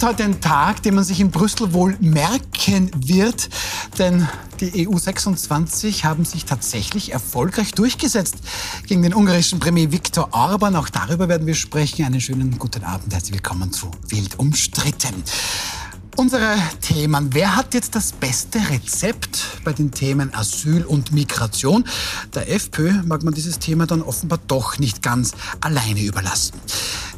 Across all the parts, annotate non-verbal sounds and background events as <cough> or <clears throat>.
ist heute ein Tag, den man sich in Brüssel wohl merken wird, denn die EU26 haben sich tatsächlich erfolgreich durchgesetzt gegen den ungarischen Premier Viktor Orban. Auch darüber werden wir sprechen. Einen schönen guten Abend. Herzlich willkommen zu Wild umstritten. Unsere Themen. Wer hat jetzt das beste Rezept bei den Themen Asyl und Migration? Der FPÖ mag man dieses Thema dann offenbar doch nicht ganz alleine überlassen.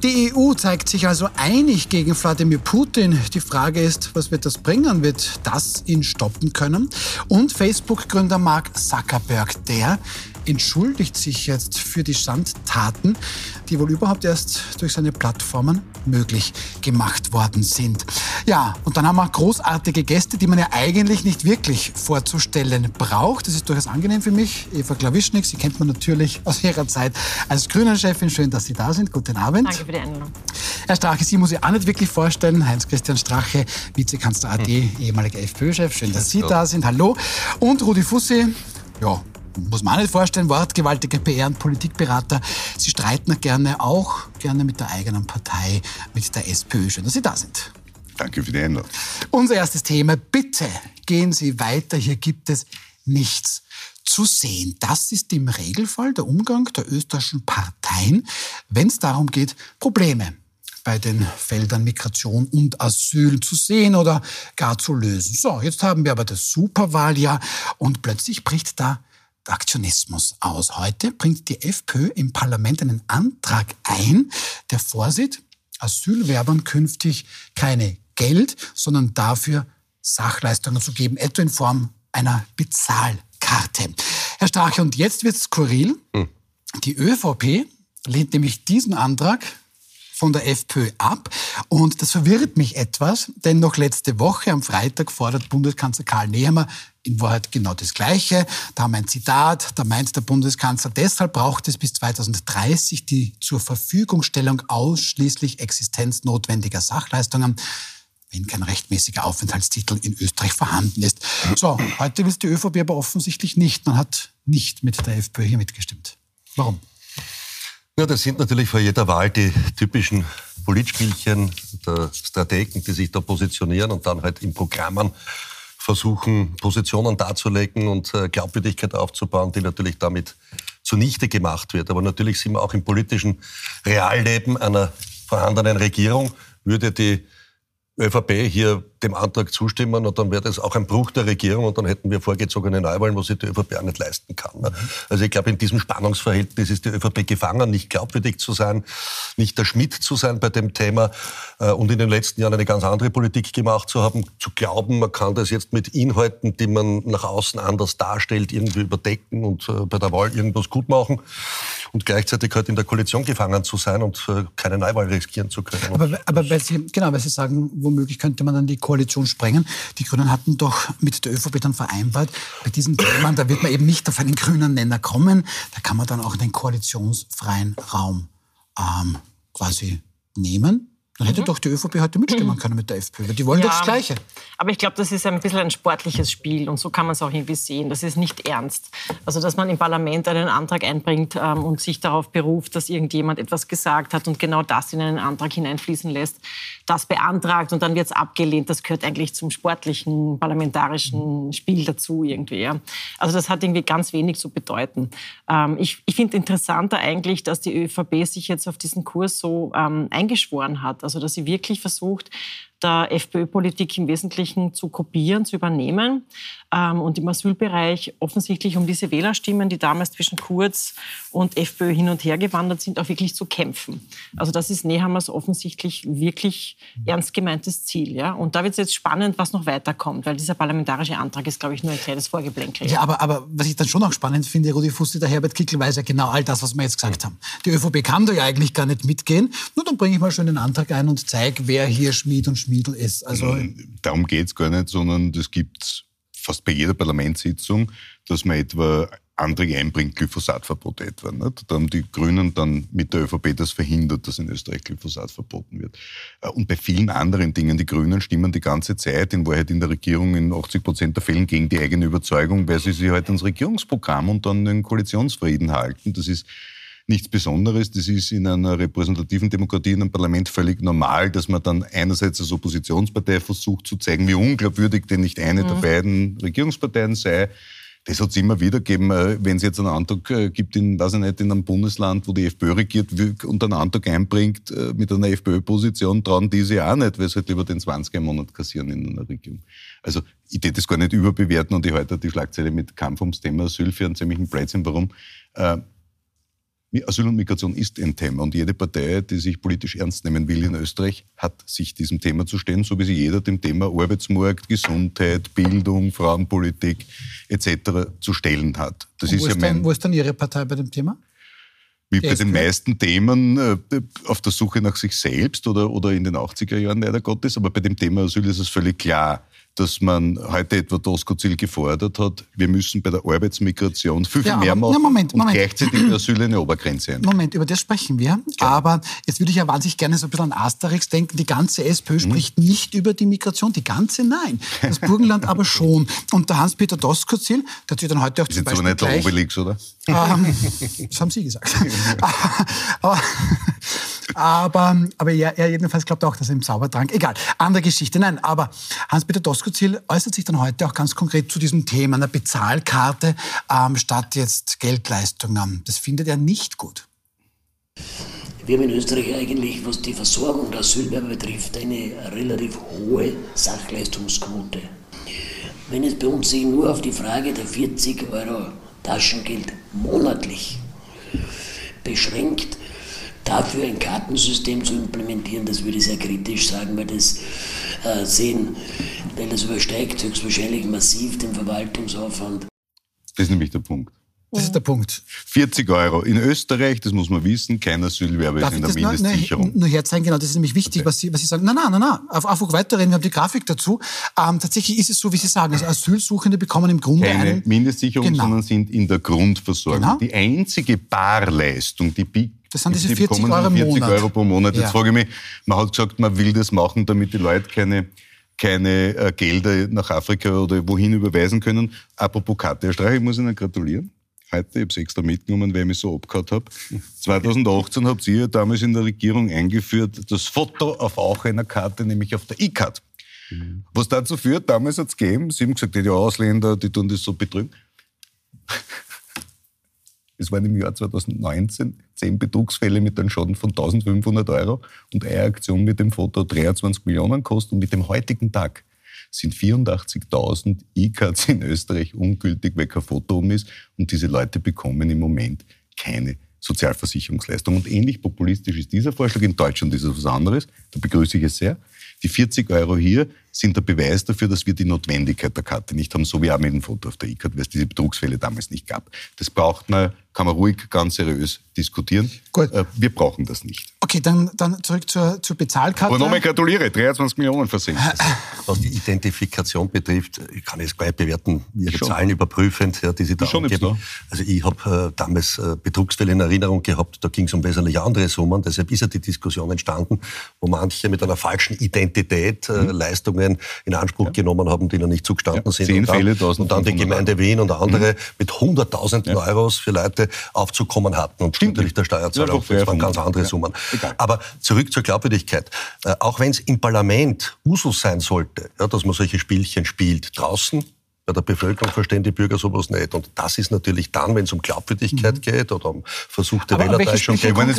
Die EU zeigt sich also einig gegen Wladimir Putin. Die Frage ist, was wird das bringen? Wird das ihn stoppen können? Und Facebook-Gründer Mark Zuckerberg, der entschuldigt sich jetzt für die Schandtaten, die wohl überhaupt erst durch seine Plattformen möglich gemacht worden sind. Ja, und dann haben wir großartige Gäste, die man ja eigentlich nicht wirklich vorzustellen braucht. Das ist durchaus angenehm für mich. Eva Klawischnik, Sie kennt man natürlich aus ihrer Zeit als Grünen-Chefin. Schön, dass Sie da sind. Guten Abend. Danke für die Einladung. Herr Strache, Sie muss ich auch nicht wirklich vorstellen. Heinz-Christian Strache, Vizekanzler AD, hm. ehemaliger FPÖ-Chef. Schön, dass Sie da sind. Hallo. Und Rudi Fussi, ja, muss man nicht vorstellen, wortgewaltige PR- und Politikberater. Sie streiten gerne auch gerne mit der eigenen Partei, mit der SPÖ. Schön, dass Sie da sind. Danke für die Einladung. Unser erstes Thema. Bitte gehen Sie weiter. Hier gibt es nichts zu sehen. Das ist im Regelfall der Umgang der österreichischen Parteien, wenn es darum geht, Probleme bei den Feldern Migration und Asyl zu sehen oder gar zu lösen. So, jetzt haben wir aber das Superwahljahr und plötzlich bricht da Aktionismus aus. Heute bringt die FPÖ im Parlament einen Antrag ein, der vorsieht, Asylwerbern künftig keine Geld, sondern dafür Sachleistungen zu geben, etwa in Form einer Bezahlkarte. Herr Strache, und jetzt wird es skurril. Hm. Die ÖVP lehnt nämlich diesen Antrag von der FPÖ ab. Und das verwirrt mich etwas, denn noch letzte Woche am Freitag fordert Bundeskanzler Karl Nehammer in Wahrheit genau das Gleiche. Da haben wir ein Zitat, da meint der Bundeskanzler, deshalb braucht es bis 2030 die zur Verfügungstellung ausschließlich existenznotwendiger Sachleistungen wenn kein rechtmäßiger Aufenthaltstitel in Österreich vorhanden ist. So, heute will es die ÖVP aber offensichtlich nicht. Man hat nicht mit der FPÖ hier mitgestimmt. Warum? Ja, das sind natürlich vor jeder Wahl die typischen Politspielchen der Strategen, die sich da positionieren und dann halt in Programmen versuchen, Positionen darzulegen und äh, Glaubwürdigkeit aufzubauen, die natürlich damit zunichte gemacht wird. Aber natürlich sind wir auch im politischen Realleben einer vorhandenen Regierung, würde die ÖVP hier dem Antrag zustimmen und dann wäre das auch ein Bruch der Regierung und dann hätten wir vorgezogene Neuwahlen, was sich die ÖVP auch nicht leisten kann. Ne? Also ich glaube, in diesem Spannungsverhältnis ist die ÖVP gefangen, nicht glaubwürdig zu sein, nicht der Schmidt zu sein bei dem Thema äh, und in den letzten Jahren eine ganz andere Politik gemacht zu haben, zu glauben, man kann das jetzt mit Inhalten, die man nach außen anders darstellt, irgendwie überdecken und äh, bei der Wahl irgendwas gut machen und gleichzeitig halt in der Koalition gefangen zu sein und äh, keine Neuwahl riskieren zu können. Aber, aber weil Sie, genau, weil Sie sagen, womöglich könnte man dann die Koalition sprengen. Die Grünen hatten doch mit der ÖVP dann vereinbart, bei diesen Themen, da wird man eben nicht auf einen grünen Nenner kommen. Da kann man dann auch den koalitionsfreien Raum ähm, quasi nehmen. Dann hätte mhm. doch die ÖVP heute mitstimmen können mit der FPÖ, weil die wollen ja, doch das Gleiche. Aber ich glaube, das ist ein bisschen ein sportliches Spiel und so kann man es auch irgendwie sehen. Das ist nicht ernst. Also, dass man im Parlament einen Antrag einbringt ähm, und sich darauf beruft, dass irgendjemand etwas gesagt hat und genau das in einen Antrag hineinfließen lässt, das beantragt und dann wird es abgelehnt, das gehört eigentlich zum sportlichen, parlamentarischen Spiel dazu irgendwie. Ja. Also, das hat irgendwie ganz wenig zu bedeuten. Ähm, ich ich finde interessanter eigentlich, dass die ÖVP sich jetzt auf diesen Kurs so ähm, eingeschworen hat. Also dass sie wirklich versucht, der FPÖ-Politik im Wesentlichen zu kopieren, zu übernehmen ähm, und im Asylbereich offensichtlich um diese Wählerstimmen, die damals zwischen Kurz und FPÖ hin und her gewandert sind, auch wirklich zu kämpfen. Also das ist Nehammers offensichtlich wirklich ernst gemeintes Ziel. Ja? Und da wird es jetzt spannend, was noch weiterkommt, weil dieser parlamentarische Antrag ist, glaube ich, nur ein kleines Vorgeplänkel. Ja, aber, aber was ich dann schon auch spannend finde, Rudi Fusti, der Herbert Kickl weiß ja genau all das, was wir jetzt gesagt haben. Die ÖVP kann da ja eigentlich gar nicht mitgehen. Nur dann bringe ich mal schon den Antrag ein und zeige, wer hier Schmied und Schmiedel ist. Also Darum geht es gar nicht, sondern das gibt fast bei jeder Parlamentssitzung, dass man etwa Anträge einbringt, Glyphosatverbot etwa. Nicht? Da haben die Grünen dann mit der ÖVP das verhindert, dass in Österreich Glyphosat verboten wird. Äh, und bei vielen anderen Dingen, die Grünen stimmen die ganze Zeit in Wahrheit in der Regierung in 80 Prozent der Fällen gegen die eigene Überzeugung, weil sie sich halt ans Regierungsprogramm und dann den Koalitionsfrieden halten. Das ist nichts Besonderes. Das ist in einer repräsentativen Demokratie, in einem Parlament völlig normal, dass man dann einerseits als Oppositionspartei versucht zu zeigen, wie unglaubwürdig denn nicht eine mhm. der beiden Regierungsparteien sei. Das hat es immer wieder gegeben, äh, wenn es jetzt einen Antrag äh, gibt in, weiß ich nicht, in einem Bundesland, wo die FPÖ regiert und einen Antrag einbringt äh, mit einer FPÖ-Position, trauen diese auch nicht, weil sie halt lieber den 20er im Monat kassieren in einer Regierung. Also ich tät das gar nicht überbewerten und ich halte die Schlagzeile mit Kampf ums Thema Asyl für einen ziemlichen Blödsinn. Warum? Asyl und Migration ist ein Thema und jede Partei, die sich politisch ernst nehmen will in Österreich, hat sich diesem Thema zu stellen, so wie sich jeder dem Thema Arbeitsmarkt, Gesundheit, Bildung, Frauenpolitik etc. zu stellen hat. Das ist, wo, ist ja mein, dann, wo ist dann Ihre Partei bei dem Thema? Wie bei den meisten Themen äh, auf der Suche nach sich selbst oder, oder in den 80er Jahren leider Gottes, aber bei dem Thema Asyl ist es völlig klar dass man heute etwa Doskozil gefordert hat, wir müssen bei der Arbeitsmigration viel, viel ja, mehr machen na, Moment, Moment. und gleichzeitig <clears throat> Asyl eine Obergrenze ein. Moment, über das sprechen wir. Ja. Aber jetzt würde ich ja wahnsinnig gerne so ein bisschen an Asterix denken. Die ganze SPÖ mhm. spricht nicht über die Migration, die ganze nein. Das Burgenland <laughs> aber schon. Und der Hans-Peter Doskozil, der hat sich dann heute auch zum Beispiel... Das ist aber nicht der Obelix, oder? Ähm, <laughs> das haben Sie gesagt. <laughs> aber, aber, aber er, er jedenfalls glaubt auch, dass er im Zaubertrank... Egal, andere Geschichte. Nein, aber Hans-Peter Doskozil äußert sich dann heute auch ganz konkret zu diesem Thema einer Bezahlkarte ähm, statt jetzt Geldleistungen. Das findet er nicht gut. Wir haben in Österreich eigentlich, was die Versorgung der Asylwerber betrifft, eine relativ hohe Sachleistungsquote. Wenn es bei uns sich nur auf die Frage der 40 Euro Taschengeld monatlich beschränkt, dafür ein Kartensystem zu implementieren, das würde ich sehr kritisch sagen, weil das äh, sehen, weil das übersteigt höchstwahrscheinlich massiv den Verwaltungsaufwand. Das ist nämlich der Punkt. Das ist der Punkt. 40 Euro. In Österreich, das muss man wissen, kein Asylwerber ist in der Mindestsicherung. Nur, nur herzeigen, genau, das ist nämlich wichtig, okay. was, Sie, was Sie sagen. Nein, nein, nein, nein. einfach weiterreden, wir haben die Grafik dazu. Ähm, tatsächlich ist es so, wie Sie sagen, also Asylsuchende bekommen im Grunde Keine einen... Mindestsicherung, genau. sondern sind in der Grundversorgung. Genau. Die einzige Barleistung, die das sind diese 40 Euro im 40 Monat. Euro pro Monat. Jetzt ja. frage ich mich, man hat gesagt, man will das machen, damit die Leute keine keine äh, Gelder nach Afrika oder wohin überweisen können. Apropos Karte Streich, ich muss Ihnen gratulieren heute, ich habe es extra mitgenommen, weil ich mich so abgehauen habe. 2018 habt ihr damals in der Regierung eingeführt, das Foto auf auch einer Karte, nämlich auf der E-Card. Mhm. Was dazu führt, damals hat es gegeben, sie haben gesagt, die Ausländer, die tun das so betrügen. <laughs> Es waren im Jahr 2019 zehn Betrugsfälle mit einem Schaden von 1500 Euro und eine Aktion mit dem Foto 23 Millionen kostet. Und mit dem heutigen Tag sind 84.000 E-Cards in Österreich ungültig, weil kein Foto um ist. Und diese Leute bekommen im Moment keine Sozialversicherungsleistung. Und ähnlich populistisch ist dieser Vorschlag. In Deutschland ist es was anderes. Da begrüße ich es sehr. Die 40 Euro hier sind der Beweis dafür, dass wir die Notwendigkeit der Karte nicht haben, so wie auch mit dem Foto auf der E-Card, weil es diese Betrugsfälle damals nicht gab. Das braucht man, kann man ruhig ganz seriös diskutieren. Gut. Äh, wir brauchen das nicht. Okay, dann, dann zurück zur, zur Bezahlkarte. Aber nochmal gratuliere, 23 Millionen versenkt. <laughs> Was die Identifikation betrifft, ich kann jetzt gleich bewerten, Ihre schon. Zahlen überprüfend, ja, die Sie da schon angeben. Also ich habe äh, damals äh, Betrugsfälle in Erinnerung gehabt, da ging es um wesentlich andere Summen, deshalb ist ja die Diskussion entstanden, wo manche mit einer falschen Identität äh, mhm. Leistungen in Anspruch ja. genommen haben, die noch nicht zugestanden ja, sind. Zehn und dann, Fälle, und dann die Gemeinde Wien und andere mhm. mit hunderttausenden ja. Euros für Leute aufzukommen hatten und Stimmt. natürlich der Steuerzahler, das waren ganz andere Summen. Aber zurück zur Glaubwürdigkeit. Äh, auch wenn es im Parlament Usus sein sollte, ja, dass man solche Spielchen spielt, draußen bei der Bevölkerung verstehen die Bürger sowas nicht. Und das ist natürlich dann, wenn es um Glaubwürdigkeit mhm. geht oder um versuchte Wählertäuschung geht. Wenn es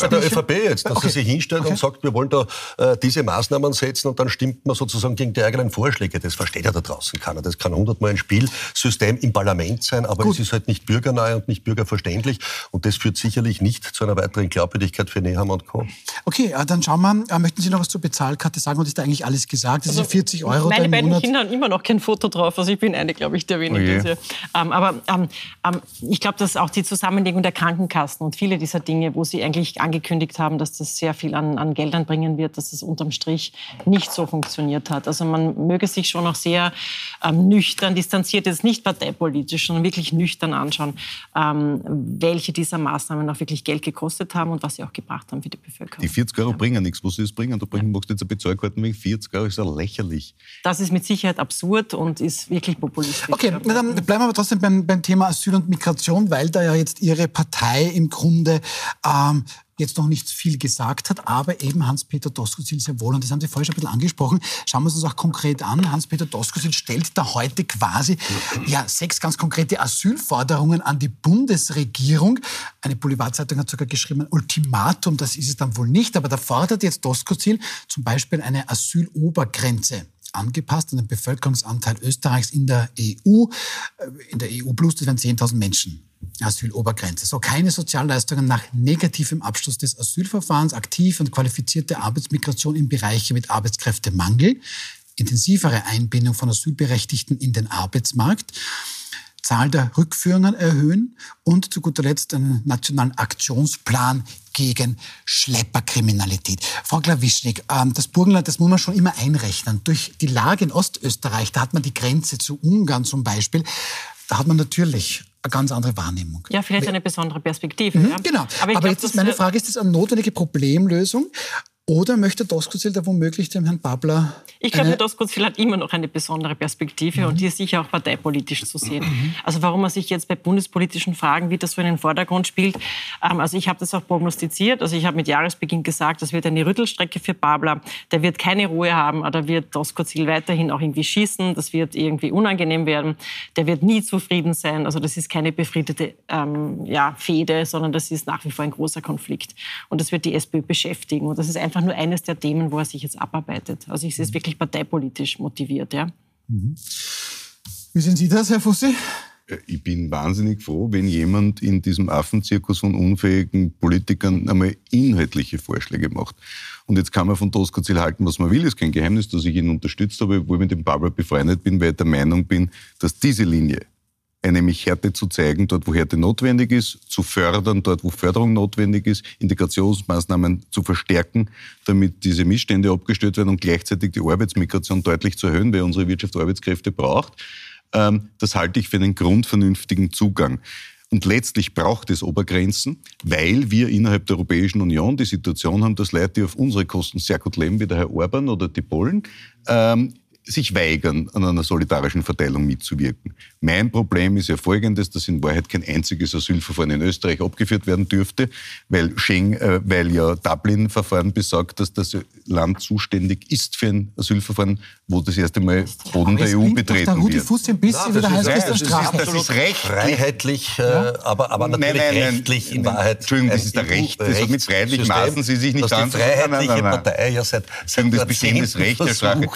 bei der ÖVP jetzt, dass okay. sie sich hinstellt okay. und sagt, wir wollen da äh, diese Maßnahmen setzen und dann stimmt man sozusagen gegen die eigenen Vorschläge. Das versteht ja da draußen keiner. Das kann hundertmal ein Spielsystem im Parlament sein, aber Gut. es ist halt nicht bürgernah und nicht bürgerverständlich. Und das führt sicherlich nicht zu einer weiteren Glaubwürdigkeit für Nehammer und Co. Okay, äh, dann schauen wir, äh, möchten Sie noch was zur Bezahlkarte sagen? Und ist da eigentlich alles gesagt? Das also, sind 40 Euro Meine beiden Monat. Kinder haben immer noch kein Foto drauf. Also ich bin eine, glaube ich, der wenigen. Oh ähm, aber ähm, ähm, ich glaube, dass auch die Zusammenlegung der Krankenkassen und viele dieser Dinge, wo Sie eigentlich angekündigt haben, dass das sehr viel an, an Geldern bringen wird, dass es unterm Strich nicht so funktioniert hat. Also man möge sich schon noch sehr ähm, nüchtern, distanziert, jetzt nicht parteipolitisch, sondern wirklich nüchtern anschauen, ähm, welche dieser Maßnahmen auch wirklich Geld gekostet haben und was sie auch gebracht haben für die Bevölkerung. Die 40 Euro ja. bringen nichts. Wo sie es bringen, da bringen, ja. machst du jetzt eine Bezahlkarte wegen 40 Euro, ist ja lächerlich. Das ist mit Sicherheit absurd und ist wirklich wirklich populistisch. Okay, na dann bleiben wir aber trotzdem beim, beim Thema Asyl und Migration, weil da ja jetzt Ihre Partei im Grunde ähm, jetzt noch nicht viel gesagt hat, aber eben Hans-Peter Doskozil sehr wohl, und das haben Sie vorher schon ein bisschen angesprochen, schauen wir uns das auch konkret an. Hans-Peter Doskozil stellt da heute quasi ja, sechs ganz konkrete Asylforderungen an die Bundesregierung. Eine Boulevardzeitung hat sogar geschrieben, ein Ultimatum, das ist es dann wohl nicht, aber da fordert jetzt Doskozil zum Beispiel eine Asylobergrenze angepasst an den Bevölkerungsanteil Österreichs in der EU. Äh, in der EU plus, das wären 10.000 Menschen. Asylobergrenze. So keine Sozialleistungen nach negativem Abschluss des Asylverfahrens, aktiv und qualifizierte Arbeitsmigration in Bereiche mit Arbeitskräftemangel, intensivere Einbindung von Asylberechtigten in den Arbeitsmarkt, Zahl der Rückführungen erhöhen und zu guter Letzt einen nationalen Aktionsplan gegen Schlepperkriminalität. Frau Klawischnik, ähm, das Burgenland, das muss man schon immer einrechnen. Durch die Lage in Ostösterreich, da hat man die Grenze zu Ungarn zum Beispiel, da hat man natürlich eine ganz andere Wahrnehmung. Ja, vielleicht eine besondere Perspektive. Mhm, ja. Genau. Aber, Aber glaub, jetzt ist meine Frage, ist das eine notwendige Problemlösung? Oder möchte Doskozil da womöglich dem Herrn Babler ich glaube, Herr Doskozil hat immer noch eine besondere Perspektive mhm. und die ist sicher auch parteipolitisch zu sehen. Mhm. Also warum er sich jetzt bei bundespolitischen Fragen wieder so in den Vordergrund spielt, ähm, also ich habe das auch prognostiziert. Also ich habe mit Jahresbeginn gesagt, das wird eine Rüttelstrecke für Babler. Der wird keine Ruhe haben, aber da wird Doskozil weiterhin auch irgendwie schießen. Das wird irgendwie unangenehm werden. Der wird nie zufrieden sein. Also das ist keine befriedete ähm, ja, Fehde, sondern das ist nach wie vor ein großer Konflikt. Und das wird die SPÖ beschäftigen. Und das ist einfach nur eines der Themen, wo er sich jetzt abarbeitet. Also ich sehe es wirklich wirklich parteipolitisch motiviert. Ja. Mhm. Wie sehen Sie das, Herr Fussi? Äh, ich bin wahnsinnig froh, wenn jemand in diesem Affenzirkus von unfähigen Politikern einmal inhaltliche Vorschläge macht. Und jetzt kann man von Doskozil halten, was man will. Es ist kein Geheimnis, dass ich ihn unterstützt habe, obwohl ich mit dem Barbara befreundet bin, weil ich der Meinung bin, dass diese Linie nämlich Härte zu zeigen, dort wo Härte notwendig ist, zu fördern, dort wo Förderung notwendig ist, Integrationsmaßnahmen zu verstärken, damit diese Missstände abgestellt werden und gleichzeitig die Arbeitsmigration deutlich zu erhöhen, weil unsere Wirtschaft Arbeitskräfte braucht. Ähm, das halte ich für einen grundvernünftigen Zugang. Und letztlich braucht es Obergrenzen, weil wir innerhalb der Europäischen Union die Situation haben, dass Leute, die auf unsere Kosten sehr gut leben, wie der Herr Orban oder die Polen, ähm, sich weigern, an einer solidarischen Verteilung mitzuwirken. Mein Problem ist ja folgendes, dass in Wahrheit kein einziges Asylverfahren in Österreich abgeführt werden dürfte, weil, Schengen, äh, weil ja Dublin-Verfahren besagt, dass das Land zuständig ist für ein Asylverfahren, wo das erste Mal Boden der EU betreten der Rudi wird. Fuß ein bisschen ja, das, ist, heißt, das, ist, das ist recht. Freiheitlich, äh, ja? aber, aber natürlich nein, nein, rechtlich nein, in Wahrheit. Entschuldigung, das ist der Recht. Das hat mit freiheitlich maßen Sie sich nicht an. Die Freiheitliche Partei ja seit, seit das bestehendes Recht, Herr Strache,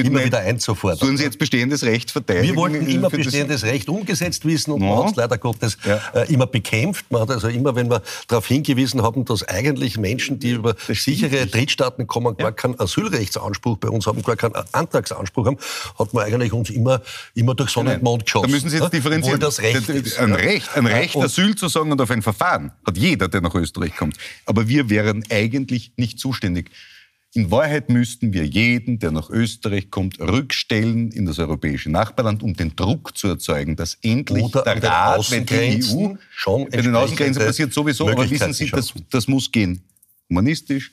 immer wieder einzufordern. Sollen Sie jetzt bestehendes Recht verteidigen? Wir wollten immer bestehendes Recht umgesetzt wissen und man hat es leider Gottes ja. äh, immer bekämpft. Man hat also immer, wenn wir darauf hingewiesen haben, dass eigentlich Menschen, die über sichere Drittstaaten kommen, gar keinen Asylrechtsanspruch bei uns haben, gar keinen Antragsanspruch haben, hat man eigentlich uns immer, immer durch Sonne und Mond geschossen. Da müssen Sie jetzt differenzieren. das Recht ist, ein Recht, ein Recht Asyl zu sagen und auf ein Verfahren hat jeder, der nach Österreich kommt. Aber wir wären eigentlich nicht zuständig. In Wahrheit müssten wir jeden, der nach Österreich kommt, rückstellen in das europäische Nachbarland, um den Druck zu erzeugen, dass endlich Oder der Rat, wenn die EU schon bei den Außengrenzen passiert sowieso, aber wissen Sie, das, das muss gehen. Humanistisch,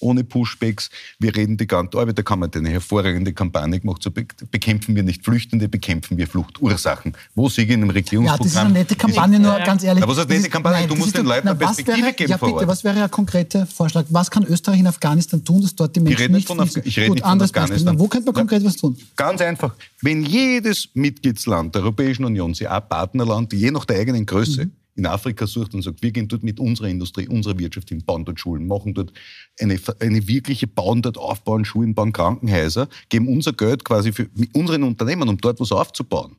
ohne Pushbacks. Wir reden die ganze Arbeit, da kann man eine hervorragende Kampagne gemacht, so bekämpfen wir nicht Flüchtende, bekämpfen wir Fluchtursachen. Wo Sie in einem Regierungsprogramm... Ja, das ist eine nette Kampagne, nur ganz ehrlich. Aber was ist eine nette Kampagne? Nein, du musst den Leuten eine Perspektive wäre, geben Ja bitte, was wäre ein konkreter Vorschlag? Was kann Österreich in Afghanistan tun, dass dort die Menschen ich nicht von, Af ich rede Gut, nicht von Afghanistan. Beispiel. Wo könnte man konkret was tun? Ganz einfach. Wenn jedes Mitgliedsland der Europäischen Union, sie auch Partnerland, je nach der eigenen Größe, mhm in Afrika sucht und sagt, wir gehen dort mit unserer Industrie, unserer Wirtschaft hin, bauen dort Schulen, machen dort eine, eine wirkliche, bauen dort aufbauen Schulen, bauen Krankenhäuser, geben unser Geld quasi für unseren Unternehmen, um dort was aufzubauen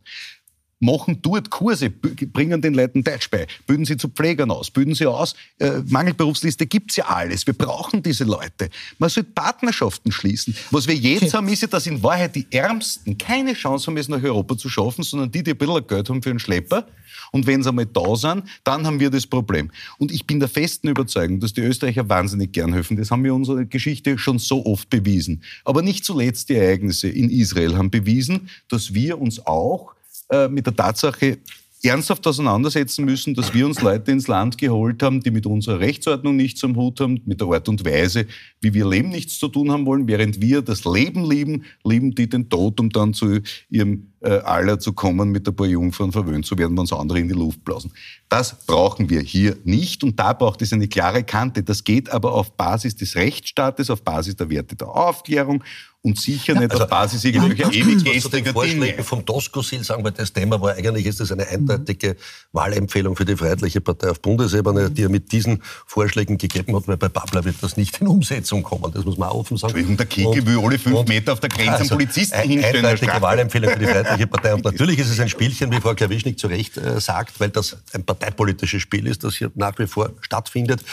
machen dort Kurse, bringen den Leuten Deutsch bei, bilden sie zu Pflegern aus, bilden sie aus. Äh, Mangelberufsliste gibt's ja alles. Wir brauchen diese Leute. Man sollte Partnerschaften schließen. Was wir jetzt okay. haben, ist ja, dass in Wahrheit die Ärmsten keine Chance haben, es nach Europa zu schaffen, sondern die, die ein bisschen Geld haben für einen Schlepper. Und wenn sie einmal da sind, dann haben wir das Problem. Und ich bin der festen Überzeugung, dass die Österreicher wahnsinnig gern helfen. Das haben wir in unserer Geschichte schon so oft bewiesen. Aber nicht zuletzt die Ereignisse in Israel haben bewiesen, dass wir uns auch äh, mit der Tatsache ernsthaft auseinandersetzen müssen, dass wir uns Leute ins Land geholt haben, die mit unserer Rechtsordnung nichts am Hut haben, mit der Art und Weise, wie wir Leben nichts zu tun haben wollen. Während wir das Leben lieben, lieben die den Tod, um dann zu ihrem aller zu kommen, mit ein paar Jungfrauen verwöhnt zu werden, wenn uns andere in die Luft blasen. Das brauchen wir hier nicht und da braucht es eine klare Kante. Das geht aber auf Basis des Rechtsstaates, auf Basis der Werte der Aufklärung und sicher nicht also, auf Basis irgendwelcher ja, ewiggestriger Dinge. vom Doskozil sagen, weil das Thema war, eigentlich ist das eine eindeutige Wahlempfehlung für die Freiheitliche Partei auf Bundesebene, die er mit diesen Vorschlägen gegeben hat, weil bei Babler wird das nicht in Umsetzung kommen. Das muss man auch offen sagen. Entschuldigung, der Kiki will alle fünf Meter auf der Grenze also, einen Polizisten hinstellen. Eindeutige Wahlempfehlung für die Freiheitliche Partei. Und natürlich ist es ein Spielchen, wie Frau Klawischnik zu Recht äh, sagt, weil das ein parteipolitisches Spiel ist, das hier nach wie vor stattfindet.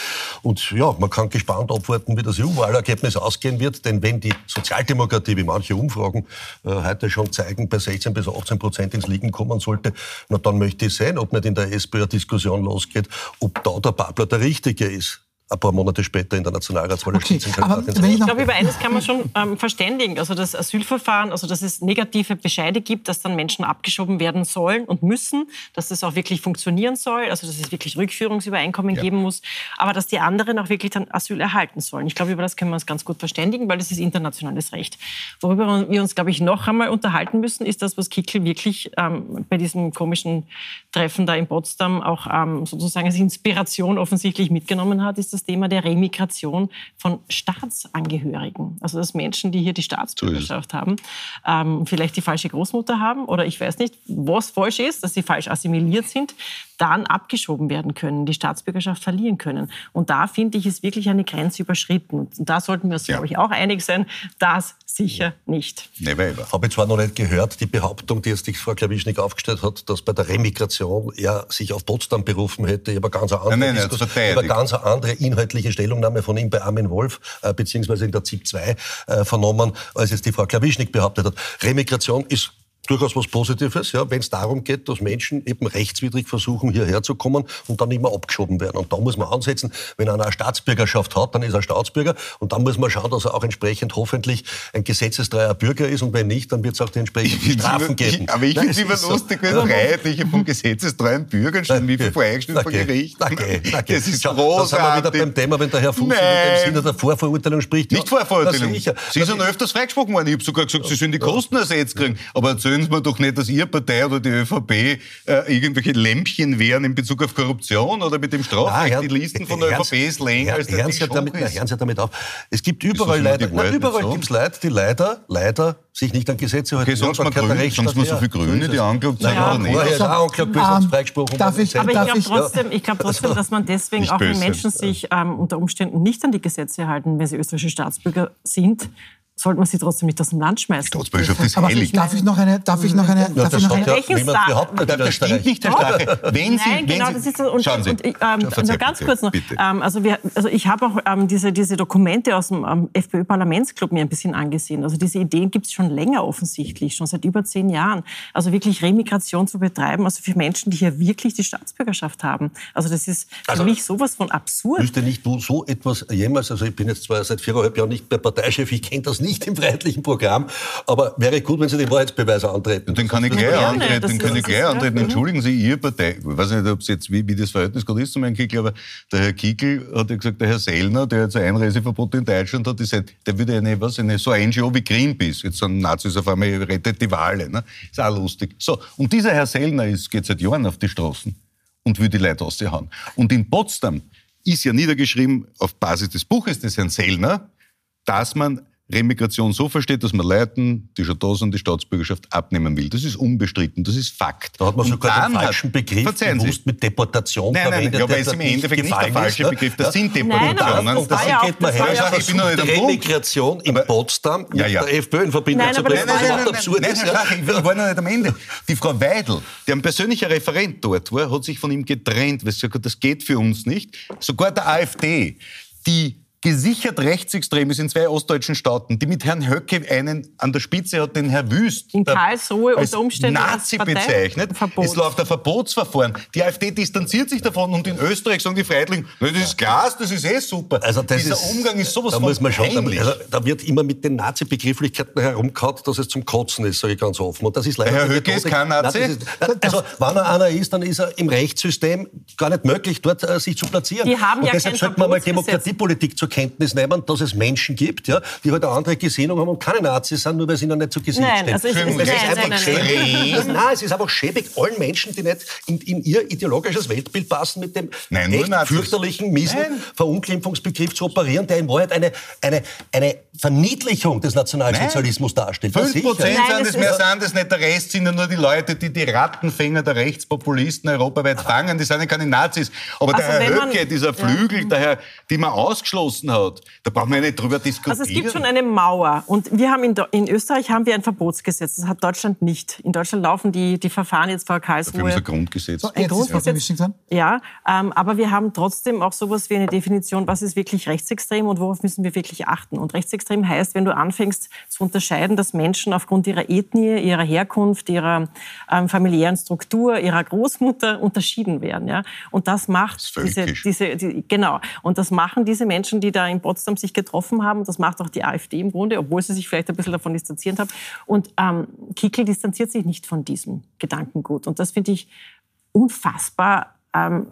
Und ja, man kann gespannt abwarten, wie das EU-Wahlergebnis ausgehen wird, denn wenn die Sozialdemokratie Demokratie, wie manche Umfragen äh, heute schon zeigen, bei 16 bis 18 Prozent ins Liegen kommen sollte, na dann möchte ich sehen, ob nicht in der SPÖ Diskussion losgeht, ob da der Babler der Richtige ist ein paar Monate später in der Nationalratswahl okay, Spitzenkandidatin sein. Ich glaube, über eines kann man schon ähm, verständigen. Also das Asylverfahren, also dass es negative Bescheide gibt, dass dann Menschen abgeschoben werden sollen und müssen, dass das auch wirklich funktionieren soll, also dass es wirklich Rückführungsübereinkommen ja. geben muss, aber dass die anderen auch wirklich dann Asyl erhalten sollen. Ich glaube, über das können wir uns ganz gut verständigen, weil das ist internationales Recht. Worüber wir uns, glaube ich, noch einmal unterhalten müssen, ist das, was Kickel wirklich ähm, bei diesem komischen Treffen da in Potsdam auch ähm, sozusagen als Inspiration offensichtlich mitgenommen hat, ist das Thema der Remigration von Staatsangehörigen. Also dass Menschen, die hier die Staatsbürgerschaft haben, ähm, vielleicht die falsche Großmutter haben oder ich weiß nicht, was falsch ist, dass sie falsch assimiliert sind, dann abgeschoben werden können, die Staatsbürgerschaft verlieren können. Und da finde ich, ist wirklich eine Grenze überschritten. Und da sollten wir uns, ja. glaube ich, auch einig sein, das sicher nicht. Never ever. Habe ich zwar noch nicht gehört, die Behauptung, die jetzt die Frau Klawischnik aufgestellt hat, dass bei der Remigration er sich auf Potsdam berufen hätte. Habe ganz eine andere, nein, nein, nein, ganz eine andere inhaltliche Stellungnahme von ihm bei Armin Wolf, äh, beziehungsweise in der ZIP 2 äh, vernommen, als jetzt die Frau Klawischnik behauptet hat. Remigration ist durchaus was Positives, ja, wenn es darum geht, dass Menschen eben rechtswidrig versuchen, hierher zu kommen und dann immer abgeschoben werden. Und da muss man ansetzen, wenn einer eine Staatsbürgerschaft hat, dann ist er Staatsbürger und dann muss man schauen, dass er auch entsprechend hoffentlich ein gesetzestreuer Bürger ist und wenn nicht, dann wird es auch die entsprechenden Strafen geben. aber ich finde es immer lustig, wenn Freiheitliche von gesetzestreuen Bürgern stehen, wie viel voreingestellt vor Gericht. Okay, okay. Das ist großartig. Da sind wir wieder beim Thema, wenn der Herr Fuß im Sinne der Vorverurteilung spricht. Nicht ja, Vorverurteilung. Sie sind öfters freigesprochen worden. Ich habe sogar gesagt, Sie sollen die Kosten ersetzt kriegen. Aber erzählen Sie mir doch nicht, dass Ihre Partei oder die ÖVP äh, irgendwelche Lämpchen wären in Bezug auf Korruption oder mit dem Strafrecht. Nein, die Listen von der ÖVP ist länger als der Hören Sie, damit, na, hören Sie damit auf. Es gibt überall Leute, na, überall gibt es Leute, die leider, leider sich nicht an Gesetze halten. Okay, sonst mal grün, sonst mal so viele Grüne, die angeklagt sind, oder nicht? Vorher ist auch angeklagt, um, freigesprochen. Darf ich, aber ich glaube trotzdem, ich glaub trotzdem, dass man deswegen, auch wenn Menschen sich ähm, unter Umständen nicht an die Gesetze halten, wenn sie österreichische Staatsbürger sind, sollte man sie trotzdem nicht aus dem Land schmeißen. Staatsbürgerschaft ist heilig. Ich darf ich noch eine, darf ich noch eine, ja, darf ich noch eine, welchen Das stimmt nicht, Herr Strache. Wenn Sie, Nein, genau, das ist und, Schauen Sie. Und, ähm, nur ganz kurz noch. Ähm, also, wir, also ich habe auch ähm, diese, diese Dokumente aus dem ähm, FPÖ-Parlamentsclub mir ein bisschen angesehen. Also diese Ideen gibt es schon länger offensichtlich, schon seit über zehn Jahren. Also wirklich Remigration zu betreiben, also für Menschen, die hier wirklich die Staatsbürgerschaft haben. Also das ist für also, mich sowas von absurd. Müsste nicht du so etwas jemals, also ich bin jetzt zwar seit viereinhalb Jahren nicht mehr Parteichef, ich kenne das nicht nicht im freiheitlichen Programm. Aber wäre gut, wenn Sie den Wahrheitsbeweis antreten. Den kann ich gleich gerne, antreten. Den kann ich gleich antreten. Entschuldigen Sie, Ihre Partei, ich weiß nicht, ob es jetzt, wie, wie das Verhältnis gerade ist zu Herrn Kickel, aber der Herr Kickel hat ja gesagt, der Herr Sellner, der jetzt ein Einreiseverbot in Deutschland hat, gesagt, der würde eine, was, eine, so ein NGO wie Greenpeace, jetzt sind Nazis auf einmal, rettet die Wale, ne? Ist auch lustig. So. Und dieser Herr Sellner ist, geht seit Jahren auf die Straßen und will die Leute aushauen. Und in Potsdam ist ja niedergeschrieben, auf Basis des Buches des Herrn Sellner, dass man Remigration so versteht, dass man Leuten, die schon da sind, die Staatsbürgerschaft abnehmen will. Das ist unbestritten, das ist Fakt. Da hat man sogar den falschen Begriff bewusst mit Deportation nein, nein, verwendet. Nein, ja, weil es im Endeffekt nicht der falsche ist, Begriff, das ja? sind Deportationen. Nein, und das geht man her. Ich bin noch nicht am Remigration in Potsdam mit ja, ja. der FPÖ in Verbindung zu bringen, was überhaupt absurd ist. Ich war noch nicht am Ende. Die Frau Weidel, die ein persönlicher Referent dort war, hat sich von ihm getrennt, weil sie gesagt hat, das geht für uns nicht. Sogar der AfD, die gesichert rechtsextrem ist in zwei ostdeutschen Staaten, die mit Herrn Höcke einen an der Spitze hat, den Herr Wüst in Karlsruhe unter Umständen Nazi bezeichnet. Es läuft ein Verbotsverfahren. Die AfD distanziert sich davon und in Österreich sagen die Freiheitlichen, das ist Gas, das ist eh super. Also Dieser ist, Umgang ist sowas da von muss man schon, also, Da wird immer mit den Nazi-Begrifflichkeiten herumgehauen, dass es zum Kotzen ist, sage ich ganz offen. Und das ist leider Herr Höcke ist kein Nazi. Nein, ist, also wenn er einer ist, dann ist er im Rechtssystem gar nicht möglich, dort äh, sich zu platzieren. Die haben und ja deshalb sollte man mal Demokratiepolitik zur Kenntnis nehmen, dass es Menschen gibt, ja, die halt eine andere Gesinnung haben und keine Nazis sind, nur weil sie ihnen nicht zu Gesicht Nein, stehen. also ich- Und nein, es ist nein, einfach nein, schäbig. nein. Nein, es ist einfach schäbig allen Menschen, die nicht in, in ihr ideologisches Weltbild passen, mit dem Nein, echt fürchterlichen, miesen Nein. Verunglimpfungsbegriff zu operieren, der in Wahrheit eine, eine, eine Verniedlichung des Nationalsozialismus darstellt. Ja, Fünf sicher. Prozent Nein, sind es es, mehr sind es nicht. Der Rest sind ja nur die Leute, die die Rattenfänger der Rechtspopulisten europaweit fangen. Die sind ja keine Nazis. Aber der Also Herr wenn man- Höcke, dieser Flügel, der Herr, die man ausgeschlossen hat, da brauchen wir ja nicht drüber diskutieren. Also es gibt schon eine Mauer und wir haben in, in Österreich haben wir ein Verbotsgesetz. Das hat Deutschland nicht. In Deutschland laufen die, die Verfahren jetzt vor Dafür haben Karlsruhe. sie ein Grundgesetz. So, Ein Grundgesetz. Dran. Ja, ähm, aber wir haben trotzdem auch sowas wie eine Definition, was ist wirklich rechtsextrem und worauf müssen wir wirklich achten. Und rechtsextrem heißt, wenn du anfängst zu unterscheiden, dass Menschen aufgrund ihrer Ethnie, ihrer Herkunft, ihrer ähm, familiären Struktur, ihrer Großmutter unterschieden werden. Ja? Und das macht ist diese, diese, die, genau. Und das machen diese Menschen, die da in Potsdam sich getroffen haben. Das macht auch die AfD im Grunde, obwohl sie sich vielleicht ein bisschen davon distanziert haben. Und ähm, Kickel distanziert sich nicht von diesem Gedankengut. Und das finde ich unfassbar ähm,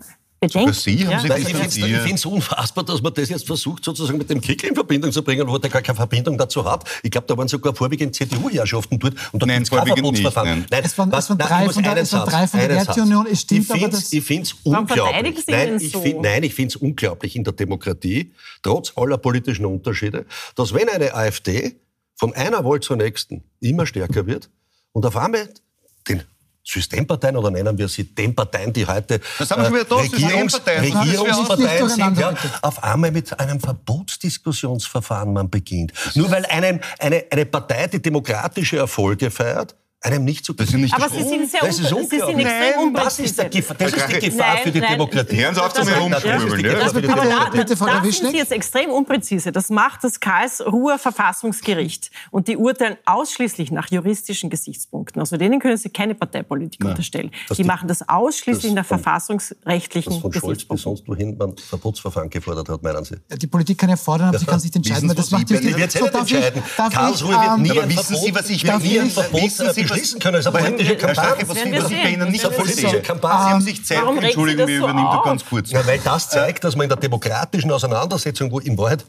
bedenklich. Sie haben ja? Nein, ich finde es unfassbar, dass man das jetzt versucht, sozusagen mit dem Kickel in Verbindung zu bringen, wo der gar keine Verbindung dazu hat. Ich glaube, da waren sogar vorwiegend CDU-Herrschaften dort und da Nein, gibt's kein vorwiegend nicht, Verbotsverfahren. nein. Es waren- was- es waren nein, drei von der- es waren Satz, drei von der Werteunion. Es stimmt ich aber, dass- Ich finde es unglaublich. Sie Nein, ich so? find, nein, ich finde es unglaublich in der Demokratie, trotz aller politischen Unterschiede, dass wenn eine AfD von einer Wahl zur nächsten immer stärker wird und auf einmal den Systemparteien oder nennen wir sie den Parteien, die heute Da sind wir schon wieder da, Regierungs. Regierungsparteien sind, ja, auf einmal mit einem Verbotsdiskussionsverfahren man beginnt. Nur weil einem eine, eine Partei, die demokratische Erfolge feiert, einem nicht zu Das ist ja nicht Aber das Sie sind sehr Das ist unpr- Sie sind unglaublich. extrem Nein, das ist, der unpräzise. Gefahr, das ist die Gefahr Nein, für die nein. Demokratie. Hören Sie auf zu Das- mir Bitte, da, sind. Sie jetzt extrem unpräzise. Das macht das Karlsruher Verfassungsgericht. Und die urteilen ausschließlich nach juristischen Gesichtspunkten. Also denen können Sie keine Parteipolitik unterstellen. Dass Die, die- machen das ausschließlich das nach von- verfassungsrechtlichen Das von Scholz bis Gesichtspunkten. sonst wohin man Verbotsverfahren gefordert hat, meinen Sie? Die Politik kann ja fordern, aber sie kann sich nicht entscheiden, das macht die Karlsruhe wird ähm, nie ein wissen Verbot, Sie, was ich beschließen können. Das ist eine Aber politische Kampagne. was wir bei Ihnen nicht verstehe. sehen. Sie haben sich Zeit, Warum das wir so übernehme da ganz kurz. Ja, weil das zeigt, dass man in der demokratischen Auseinandersetzung, wo in Wahrheit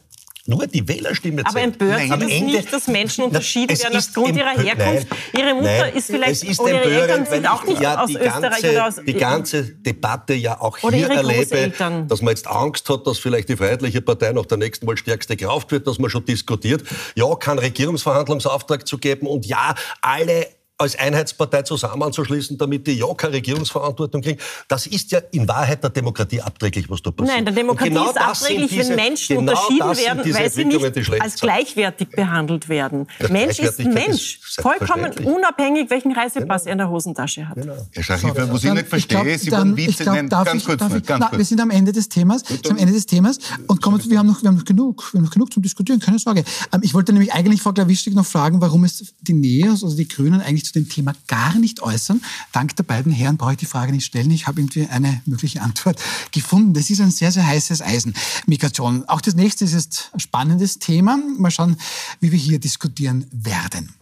nur die Wählerstimme zählt. Aber empört Sie das Ende- nicht, dass Menschen unterschieden es werden ist aufgrund ihrer Herkunft? Nein, Ihre Mutter nein, ist vielleicht, es ist oder ihre Eltern sind auch ich nicht ja aus die Österreich ganze, oder aus... die ganze Debatte ja auch hier erlebe, dass man jetzt Angst hat, dass vielleicht die Freiheitliche Partei nach der nächsten Wahl stärkste gerauft wird, dass man schon diskutiert, ja, keinen Regierungsverhandlungsauftrag zu geben und ja, alle als Einheitspartei zusammenzuschließen, damit die ja keine Regierungsverantwortung kriegen. Das ist ja in Wahrheit der Demokratie abträglich, was da passiert. Nein, der Demokratie genau ist sind abträglich, diese- wenn Menschen genau unterschieden sind werden, weil sie nicht als sind. gleichwertig behandelt werden. <laughs> Ja, Mensch ist Mensch, ist vollkommen unabhängig, welchen Reisepass er in der Hosentasche hat. Herr Schachif, was ich nicht ich verstehe, Sie wollen Witze glaub, nennen. darf Ganz ich- kurz, ich- ganz na, kurz. Wir sind am Ende des Themas. Wir sind am Ende des Themas. Und kommen, wir, haben noch, wir haben noch genug. Wir haben noch genug zum Diskutieren, keine Sorge. Ähm, ich wollte nämlich eigentlich Frau Klawischig noch fragen, warum es die Neos, also die Grünen, eigentlich zu dem Thema gar nicht äußern. Dank der beiden Herren brauche ich die Frage nicht stellen. Ich habe irgendwie eine mögliche Antwort <laughs> gefunden. Das ist ein sehr, sehr heißes Eisen. Migration. Auch das nächste ist ein spannendes Thema. Mal schauen, wie wir hier diskutieren werden.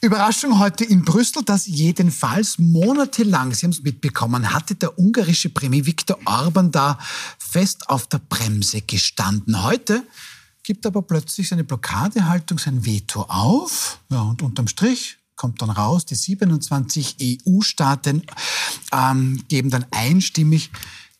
Überraschung heute in Brüssel, dass jedenfalls monatelang, Sie haben es mitbekommen, hatte der ungarische Premier Viktor Orban da fest auf der Bremse gestanden. Heute gibt aber plötzlich seine Blockadehaltung, sein Veto auf. Ja, und unterm Strich kommt dann raus, die 27 EU-Staaten ähm, geben dann einstimmig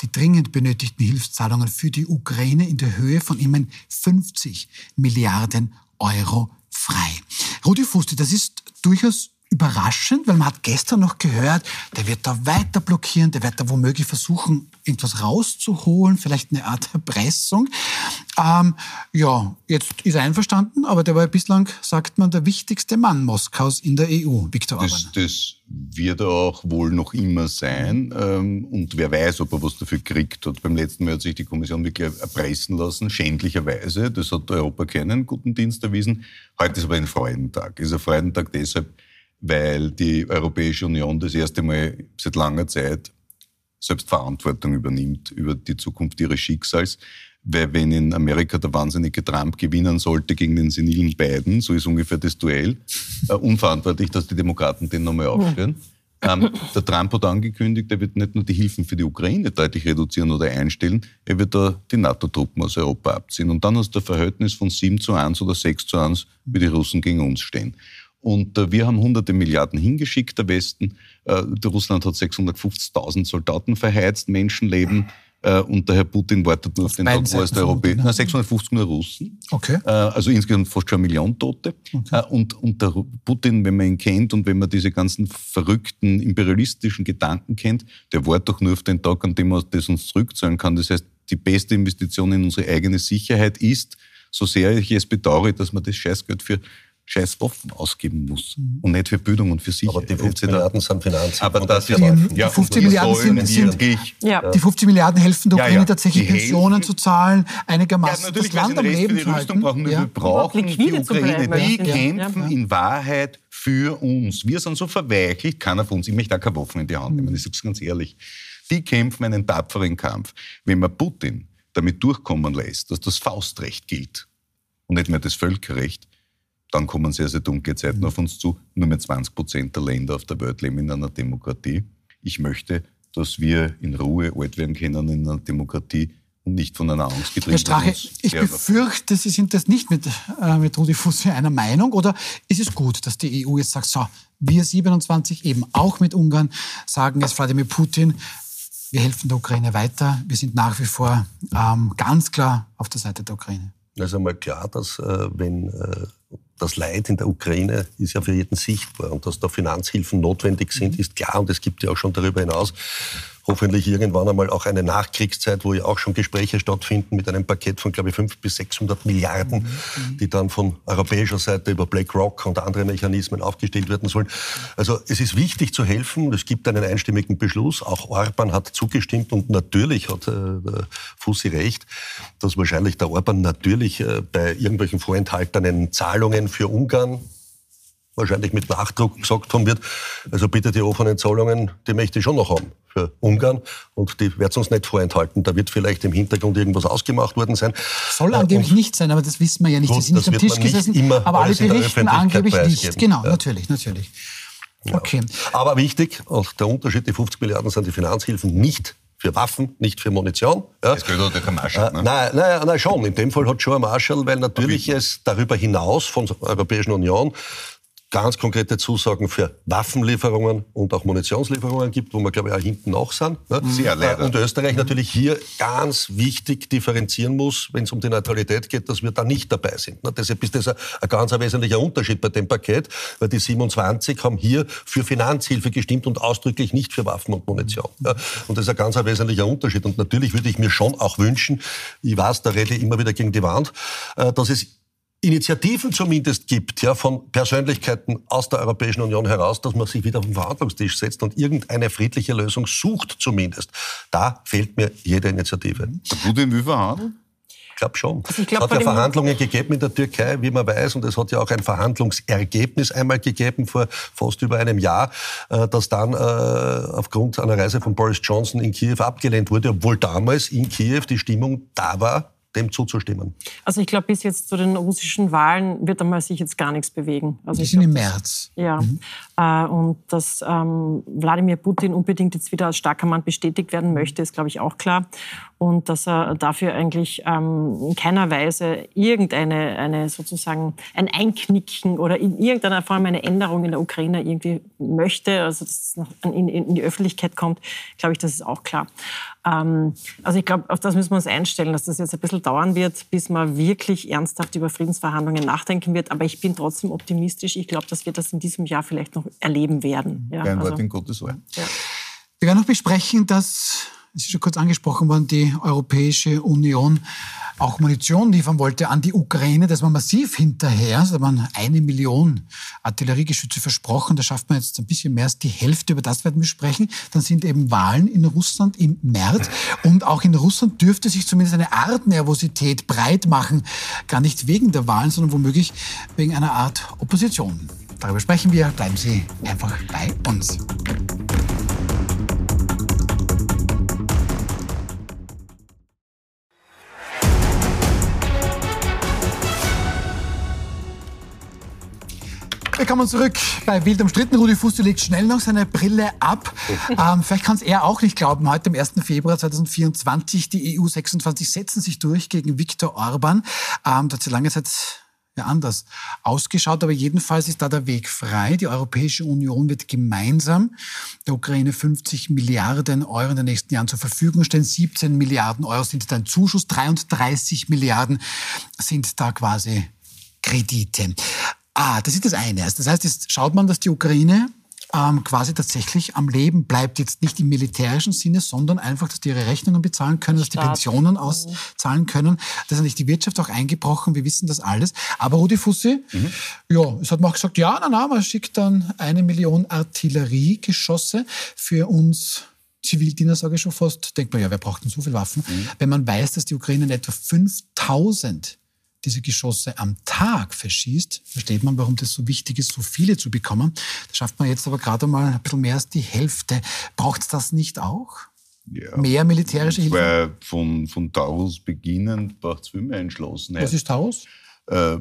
die dringend benötigten Hilfszahlungen für die Ukraine in der Höhe von immerhin 50 Milliarden Euro frei. Rudi Fusti, das ist durchaus überraschend, weil man hat gestern noch gehört, der wird da weiter blockieren, der wird da womöglich versuchen, irgendwas rauszuholen, vielleicht eine Art Erpressung. Ähm, ja, jetzt ist er einverstanden, aber der war ja bislang, sagt man, der wichtigste Mann Moskaus in der EU, Viktor Orban. Das, das wird er auch wohl noch immer sein. Ähm, und wer weiß, ob er was dafür kriegt hat. Beim letzten Mal hat sich die Kommission wirklich erpressen lassen, schändlicherweise. Das hat Europa keinen guten Dienst erwiesen. Heute ist aber ein Freudentag. Ist ein Freudentag deshalb, weil die Europäische Union das erste Mal seit langer Zeit selbst Verantwortung übernimmt über die Zukunft ihres Schicksals. Weil wenn in Amerika der wahnsinnige Trump gewinnen sollte gegen den senilen Biden, so ist ungefähr das Duell, äh, unverantwortlich, dass die Demokraten den nochmal aufstellen. Ähm, der Trump hat angekündigt, er wird nicht nur die Hilfen für die Ukraine deutlich reduzieren oder einstellen, er wird da die NATO-Truppen aus Europa abziehen. Und dann du ein Verhältnis von 7 zu 1 oder 6 zu 1, wie die Russen gegen uns stehen. Und äh, wir haben hunderte Milliarden hingeschickt, der Westen. Äh, der Russland hat 650.000 Soldaten verheizt, Menschenleben. Äh, und der Herr Putin wartet nur auf, auf den Tag, wo es der Europäer... Na, 650 nur Russen. Okay. Äh, also insgesamt fast schon eine Million Tote. Okay. Äh, und, und der Putin, wenn man ihn kennt und wenn man diese ganzen verrückten imperialistischen Gedanken kennt, der wartet doch nur auf den Tag, an dem man das uns zurückzahlen kann. Das heißt, die beste Investition in unsere eigene Sicherheit ist, so sehr ich es bedauere, dass man das Scheißgeld für scheiß Waffen ausgeben muss mhm. und nicht für Bildung und für Sicherheit. Aber die 50 Milliarden sind Finanzen. Aber das ist die, ja, 50 Milliarden sind, sind ja. die 50 Milliarden helfen der Ukraine ja, ja. tatsächlich die Pensionen helfen. zu zahlen, einigermaßen das Land am Leben zu halten. Brauchen. Wir brauchen die Ukraine. Die kämpfen in Wahrheit für uns. Wir sind so verweichlicht, keiner von uns. Ich möchte auch keine Waffen in die Hand nehmen, das ist ganz ehrlich. Die kämpfen einen tapferen Kampf. Wenn man Putin damit durchkommen lässt, dass das Faustrecht gilt und nicht mehr das Völkerrecht, dann kommen sehr, sehr dunkle Zeiten auf uns zu. Nur mehr 20 Prozent der Länder auf der Welt leben in einer Demokratie. Ich möchte, dass wir in Ruhe alt werden können in einer Demokratie und nicht von einer Angst getrieben Herr Strache, ich befürchte, Sie sind das nicht mit, äh, mit Rudi Fusse einer Meinung. Oder ist es gut, dass die EU jetzt sagt, so, wir 27 eben auch mit Ungarn sagen es Wladimir Putin, wir helfen der Ukraine weiter. Wir sind nach wie vor ähm, ganz klar auf der Seite der Ukraine. Es ist einmal klar, dass äh, wenn äh, das Leid in der Ukraine ist ja für jeden sichtbar und dass da Finanzhilfen notwendig sind, mhm. ist klar und es gibt ja auch schon darüber hinaus hoffentlich irgendwann einmal auch eine Nachkriegszeit, wo ja auch schon Gespräche stattfinden mit einem Paket von, glaube ich, 500 bis 600 Milliarden, mhm. die dann von europäischer Seite über BlackRock und andere Mechanismen aufgestellt werden sollen. Also es ist wichtig zu helfen. Es gibt einen einstimmigen Beschluss. Auch Orban hat zugestimmt und natürlich hat äh, Fussi recht, dass wahrscheinlich der Orban natürlich äh, bei irgendwelchen vorenthaltenen Zahlungen für Ungarn wahrscheinlich mit Nachdruck gesagt haben wird, also bitte die offenen Zahlungen, die möchte ich schon noch haben für Ungarn und die wird uns nicht vorenthalten. Da wird vielleicht im Hintergrund irgendwas ausgemacht worden sein. Soll angeblich und, nicht sein, aber das wissen wir ja nicht. Sie sind nicht am Tisch gesessen, immer, aber alle berichten angeblich nicht. Genau, ja. natürlich, natürlich. Ja. Okay. Aber wichtig, auch der Unterschied, die 50 Milliarden sind die Finanzhilfen nicht für Waffen, nicht für Munition. Ja. Das gehört auch der Marshall, ne? Nein, nein, nein, schon. In dem Fall hat schon ein Marshall, weil natürlich es darüber hinaus von der Europäischen Union ganz konkrete Zusagen für Waffenlieferungen und auch Munitionslieferungen gibt, wo wir, glaube ich, auch hinten noch sind. Ne? Sehr leider. Und Österreich natürlich hier ganz wichtig differenzieren muss, wenn es um die Neutralität geht, dass wir da nicht dabei sind. Ne? Deshalb ist das ein, ein ganz ein wesentlicher Unterschied bei dem Paket, weil die 27 haben hier für Finanzhilfe gestimmt und ausdrücklich nicht für Waffen und Munition. Ja? Und das ist ein ganz ein wesentlicher Unterschied. Und natürlich würde ich mir schon auch wünschen, ich weiß, da rede ich immer wieder gegen die Wand, äh, dass es Initiativen zumindest gibt, ja, von Persönlichkeiten aus der Europäischen Union heraus, dass man sich wieder auf den Verhandlungstisch setzt und irgendeine friedliche Lösung sucht zumindest. Da fehlt mir jede Initiative. Putin will verhandeln? Ich glaube schon. Also glaub, es hat ja Verhandlungen gegeben in der Türkei, wie man weiß, und es hat ja auch ein Verhandlungsergebnis einmal gegeben vor fast über einem Jahr, äh, das dann äh, aufgrund einer Reise von Boris Johnson in Kiew abgelehnt wurde, obwohl damals in Kiew die Stimmung da war, dem zuzustimmen? Also ich glaube, bis jetzt zu den russischen Wahlen wird einmal sich jetzt gar nichts bewegen. Also die sind glaub, im März. Ja. Mhm. Äh, und dass ähm, Wladimir Putin unbedingt jetzt wieder als starker Mann bestätigt werden möchte, ist, glaube ich, auch klar. Und dass er dafür eigentlich ähm, in keiner Weise irgendeine eine sozusagen ein Einknicken oder in irgendeiner Form eine Änderung in der Ukraine irgendwie möchte, also dass es in, in die Öffentlichkeit kommt, glaube ich, das ist auch klar. Ähm, also ich glaube, auf das müssen wir uns einstellen, dass das jetzt ein bisschen dauern wird, bis man wirklich ernsthaft über Friedensverhandlungen nachdenken wird. Aber ich bin trotzdem optimistisch. Ich glaube, dass wir das in diesem Jahr vielleicht noch erleben werden. Ja, Kein Wort also, in Gottes Ohr. Ja. Wir werden noch besprechen, dass es ist schon kurz angesprochen worden, die Europäische Union auch Munition liefern wollte an die Ukraine. Das war massiv hinterher. Da waren eine Million Artilleriegeschütze versprochen. Da schafft man jetzt ein bisschen mehr als die Hälfte. Über das werden wir sprechen. Dann sind eben Wahlen in Russland im März. Und auch in Russland dürfte sich zumindest eine Art Nervosität breit machen. Gar nicht wegen der Wahlen, sondern womöglich wegen einer Art Opposition. Darüber sprechen wir. Bleiben Sie einfach bei uns. Willkommen zurück bei Wild umstritten. Rudi Fuß legt schnell noch seine Brille ab. Ähm, vielleicht kann es er auch nicht glauben. Heute am 1. Februar 2024, die EU 26 setzen sich durch gegen Viktor Orban. Ähm, das hat lange Zeit ja anders ausgeschaut, aber jedenfalls ist da der Weg frei. Die Europäische Union wird gemeinsam der Ukraine 50 Milliarden Euro in den nächsten Jahren zur Verfügung stellen. 17 Milliarden Euro sind da ein Zuschuss, 33 Milliarden sind da quasi Kredite. Ah, das ist das eine. Also das heißt, jetzt schaut man, dass die Ukraine ähm, quasi tatsächlich am Leben bleibt. Jetzt nicht im militärischen Sinne, sondern einfach, dass die ihre Rechnungen bezahlen können, dass die Pensionen auszahlen können. Da ist nicht die Wirtschaft auch eingebrochen. Wir wissen das alles. Aber Rudi Fussi, mhm. ja, es hat man auch gesagt, ja, na, na, man schickt dann eine Million Artilleriegeschosse für uns Zivildiener, sage ich schon fast. Denkt man, ja, wer braucht denn so viele Waffen? Mhm. Wenn man weiß, dass die Ukraine in etwa 5000 diese Geschosse am Tag verschießt, versteht man, warum das so wichtig ist, so viele zu bekommen. Da schafft man jetzt aber gerade mal ein bisschen mehr als die Hälfte. Braucht es das nicht auch? Ja. Mehr militärische Hilfe? Weil von, von Taurus beginnend braucht es viel mehr Entschlossenheit. Was ist Taurus? Äh,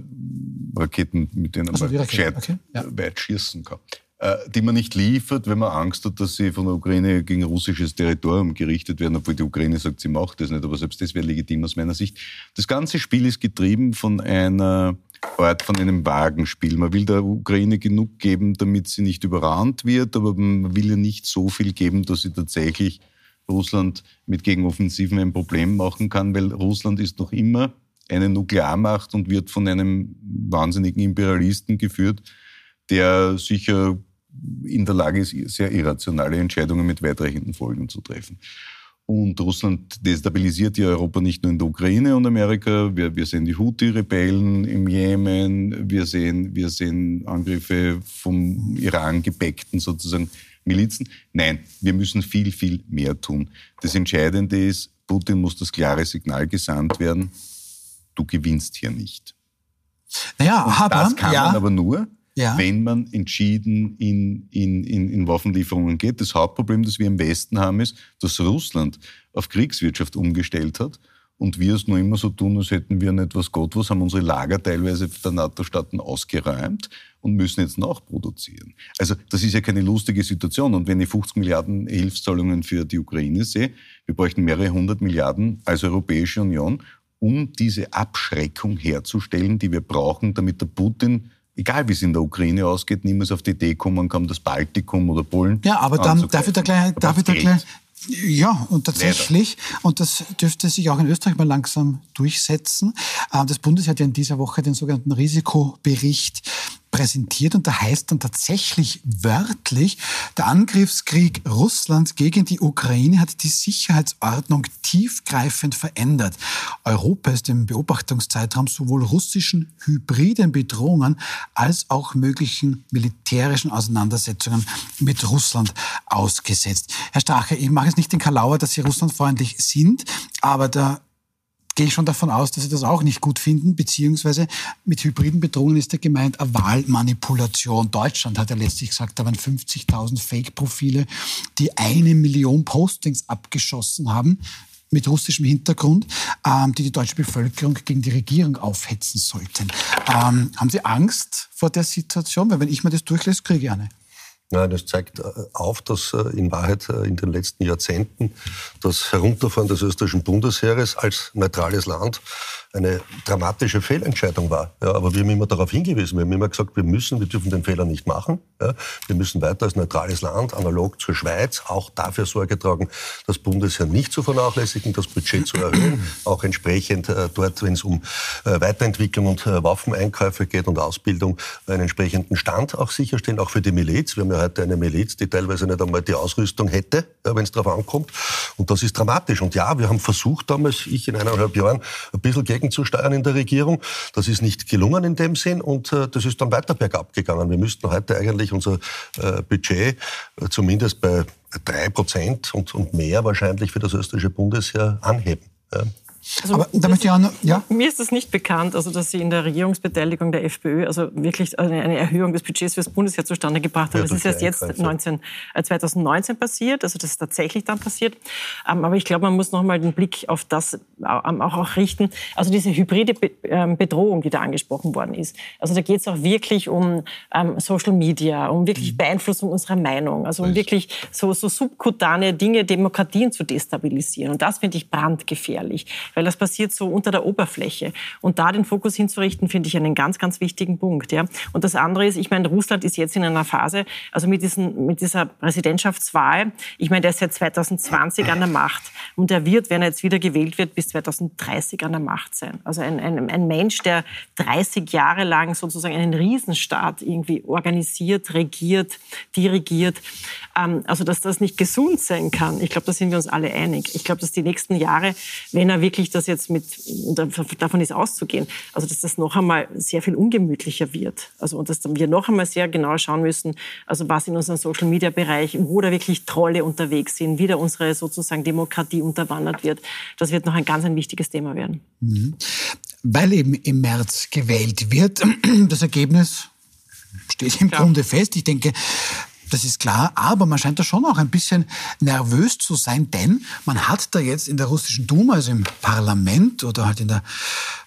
Raketen, mit denen also man gescheit okay. ja. weit schießen kann. Äh, die man nicht liefert, wenn man Angst hat, dass sie von der Ukraine gegen russisches Territorium gerichtet werden, obwohl die Ukraine sagt, sie macht das nicht. Aber selbst das wäre legitim aus meiner Sicht. Das ganze Spiel ist getrieben von einer Art, von einem Wagenspiel. Man will der Ukraine genug geben, damit sie nicht überrannt wird, aber man will ihr nicht so viel geben, dass sie tatsächlich Russland mit Gegenoffensiven ein Problem machen kann, weil Russland ist noch immer eine Nuklearmacht und wird von einem wahnsinnigen Imperialisten geführt, der sicher in der Lage ist, sehr irrationale Entscheidungen mit weitreichenden Folgen zu treffen. Und Russland destabilisiert ja Europa nicht nur in der Ukraine und Amerika. Wir, wir sehen die Houthi-Rebellen im Jemen. Wir sehen, wir sehen Angriffe vom Iran gepäckten sozusagen Milizen. Nein, wir müssen viel, viel mehr tun. Das Entscheidende ist, Putin muss das klare Signal gesandt werden. Du gewinnst hier nicht. Naja, aber, das kann ja. man aber nur, ja. wenn man entschieden in, in, in, in Waffenlieferungen geht. Das Hauptproblem, das wir im Westen haben, ist, dass Russland auf Kriegswirtschaft umgestellt hat und wir es nur immer so tun, als hätten wir nicht was Gott was, haben unsere Lager teilweise der NATO-Staaten ausgeräumt und müssen jetzt nachproduzieren. Also das ist ja keine lustige Situation. Und wenn ich 50 Milliarden Hilfszahlungen für die Ukraine sehe, wir bräuchten mehrere hundert Milliarden als Europäische Union, um diese Abschreckung herzustellen, die wir brauchen, damit der Putin egal wie es in der Ukraine ausgeht, niemals auf die Idee kommen kann, das Baltikum oder Polen. Ja, aber dann darf ich da gleich, darf ich da gleich ja, und tatsächlich, Leider. und das dürfte sich auch in Österreich mal langsam durchsetzen. Äh, das Bundesheer hat ja in dieser Woche den sogenannten Risikobericht präsentiert und da heißt dann tatsächlich wörtlich, der Angriffskrieg Russlands gegen die Ukraine hat die Sicherheitsordnung tiefgreifend verändert. Europa ist im Beobachtungszeitraum sowohl russischen hybriden Bedrohungen als auch möglichen militärischen Auseinandersetzungen mit Russland ausgesetzt. Herr Strache, ich mache jetzt nicht den Kalauer, dass Sie russlandfreundlich sind, aber der gehe schon davon aus, dass Sie das auch nicht gut finden, beziehungsweise mit hybriden Bedrohungen ist ja gemeint eine Wahlmanipulation. Deutschland hat ja letztlich gesagt, da waren 50.000 Fake-Profile, die eine Million Postings abgeschossen haben mit russischem Hintergrund, ähm, die die deutsche Bevölkerung gegen die Regierung aufhetzen sollten. Ähm, haben Sie Angst vor der Situation? Weil wenn ich mir das durchlese, kriege ich eine. Nein, das zeigt äh, auf, dass äh, in Wahrheit äh, in den letzten Jahrzehnten das Herunterfahren des österreichischen Bundesheeres als neutrales Land eine dramatische Fehlentscheidung war. Ja, aber wir haben immer darauf hingewiesen, wir haben immer gesagt, wir müssen, wir dürfen den Fehler nicht machen. Ja, wir müssen weiter als neutrales Land, analog zur Schweiz, auch dafür Sorge tragen, das Bundesheer nicht zu vernachlässigen, das Budget zu erhöhen, auch entsprechend äh, dort, wenn es um äh, Weiterentwicklung und äh, Waffeneinkäufe geht und Ausbildung, einen entsprechenden Stand auch sicherstellen, auch für die Miliz. Wir haben ja heute eine Miliz, die teilweise nicht einmal die Ausrüstung hätte, ja, wenn es darauf ankommt. Und das ist dramatisch. Und ja, wir haben versucht damals, ich in eineinhalb Jahren, ein bisschen gegen gegenzusteuern in der Regierung. Das ist nicht gelungen in dem Sinn und äh, das ist dann weiter bergab gegangen. Wir müssten heute eigentlich unser äh, Budget äh, zumindest bei drei Prozent und, und mehr wahrscheinlich für das österreichische Bundesheer anheben. Ja. Also Aber da möchte ich auch noch, ja? Mir ist das nicht bekannt, also dass sie in der Regierungsbeteiligung der FPÖ also wirklich eine, Erhöhung des Budgets fürs Bundesheer zustande gebracht haben. Ja, das ist erst jetzt 19, äh, 2019 passiert, also das ist tatsächlich dann passiert. Ähm, aber ich glaube, man muss noch mal den Blick auf das ähm, auch, auch richten. Also diese hybride ähm, Bedrohung, die da angesprochen worden ist. Also da geht es auch wirklich um Social Media, um wirklich mhm. Beeinflussung unserer Meinung, also um wirklich so, so subkutane Dinge, Demokratien zu destabilisieren. Und das finde ich brandgefährlich, weil das passiert so unter der Oberfläche. Und da den Fokus hinzurichten, finde ich einen ganz, ganz wichtigen Punkt. Ja. Und das andere ist, ich meine, Russland ist jetzt in einer Phase, also mit, diesen, mit dieser Präsidentschaftswahl, ich meine, der ist seit 2020 an der Macht und er wird, wenn er jetzt wieder gewählt wird, bis 2030 an der Macht sein. Also ein, ein, ein Mensch, der 30 Jahre lang sozusagen einen Riesenstaat irgendwie organisiert, regiert, dirigiert. Ähm, also dass das nicht gesund sein kann, ich glaube, da sind wir uns alle einig. Ich glaube, dass die nächsten Jahre, wenn er wirklich das jetzt mit, davon ist auszugehen, also dass das noch einmal sehr viel ungemütlicher wird. Also und dass wir noch einmal sehr genau schauen müssen, also was in unserem Social Media Bereich, wo da wirklich Trolle unterwegs sind, wie da unsere sozusagen Demokratie unterwandert wird. Das wird noch ein ganz ein wichtiges Thema werden. Mhm. Weil eben im März gewählt wird, <clears throat> das Ergebnis steht im. Grunde fest. Ich denke, das ist klar, aber man scheint da schon auch ein bisschen nervös zu sein, denn man hat da jetzt in der russischen Duma, also im Parlament oder halt in der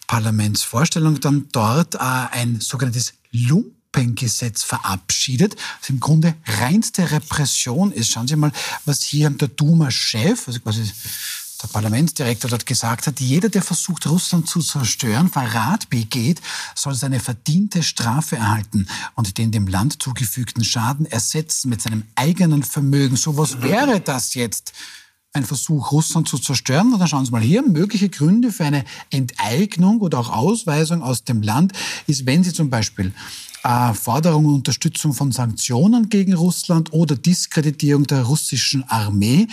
Parlamentsvorstellung dann dort äh, ein sogenanntes Lumpengesetz verabschiedet, das im Grunde reinste Repression ist. Schauen Sie mal, was hier der Duma-Chef, also quasi der Parlamentsdirektor dort gesagt hat, jeder, der versucht, Russland zu zerstören, Verrat begeht, soll seine verdiente Strafe erhalten und den dem Land zugefügten Schaden ersetzen mit seinem eigenen Vermögen. So was wäre das jetzt? Ein Versuch, Russland zu zerstören. Und dann schauen Sie mal hier, mögliche Gründe für eine Enteignung oder auch Ausweisung aus dem Land ist, wenn Sie zum Beispiel äh, Forderung und Unterstützung von Sanktionen gegen Russland oder Diskreditierung der russischen Armee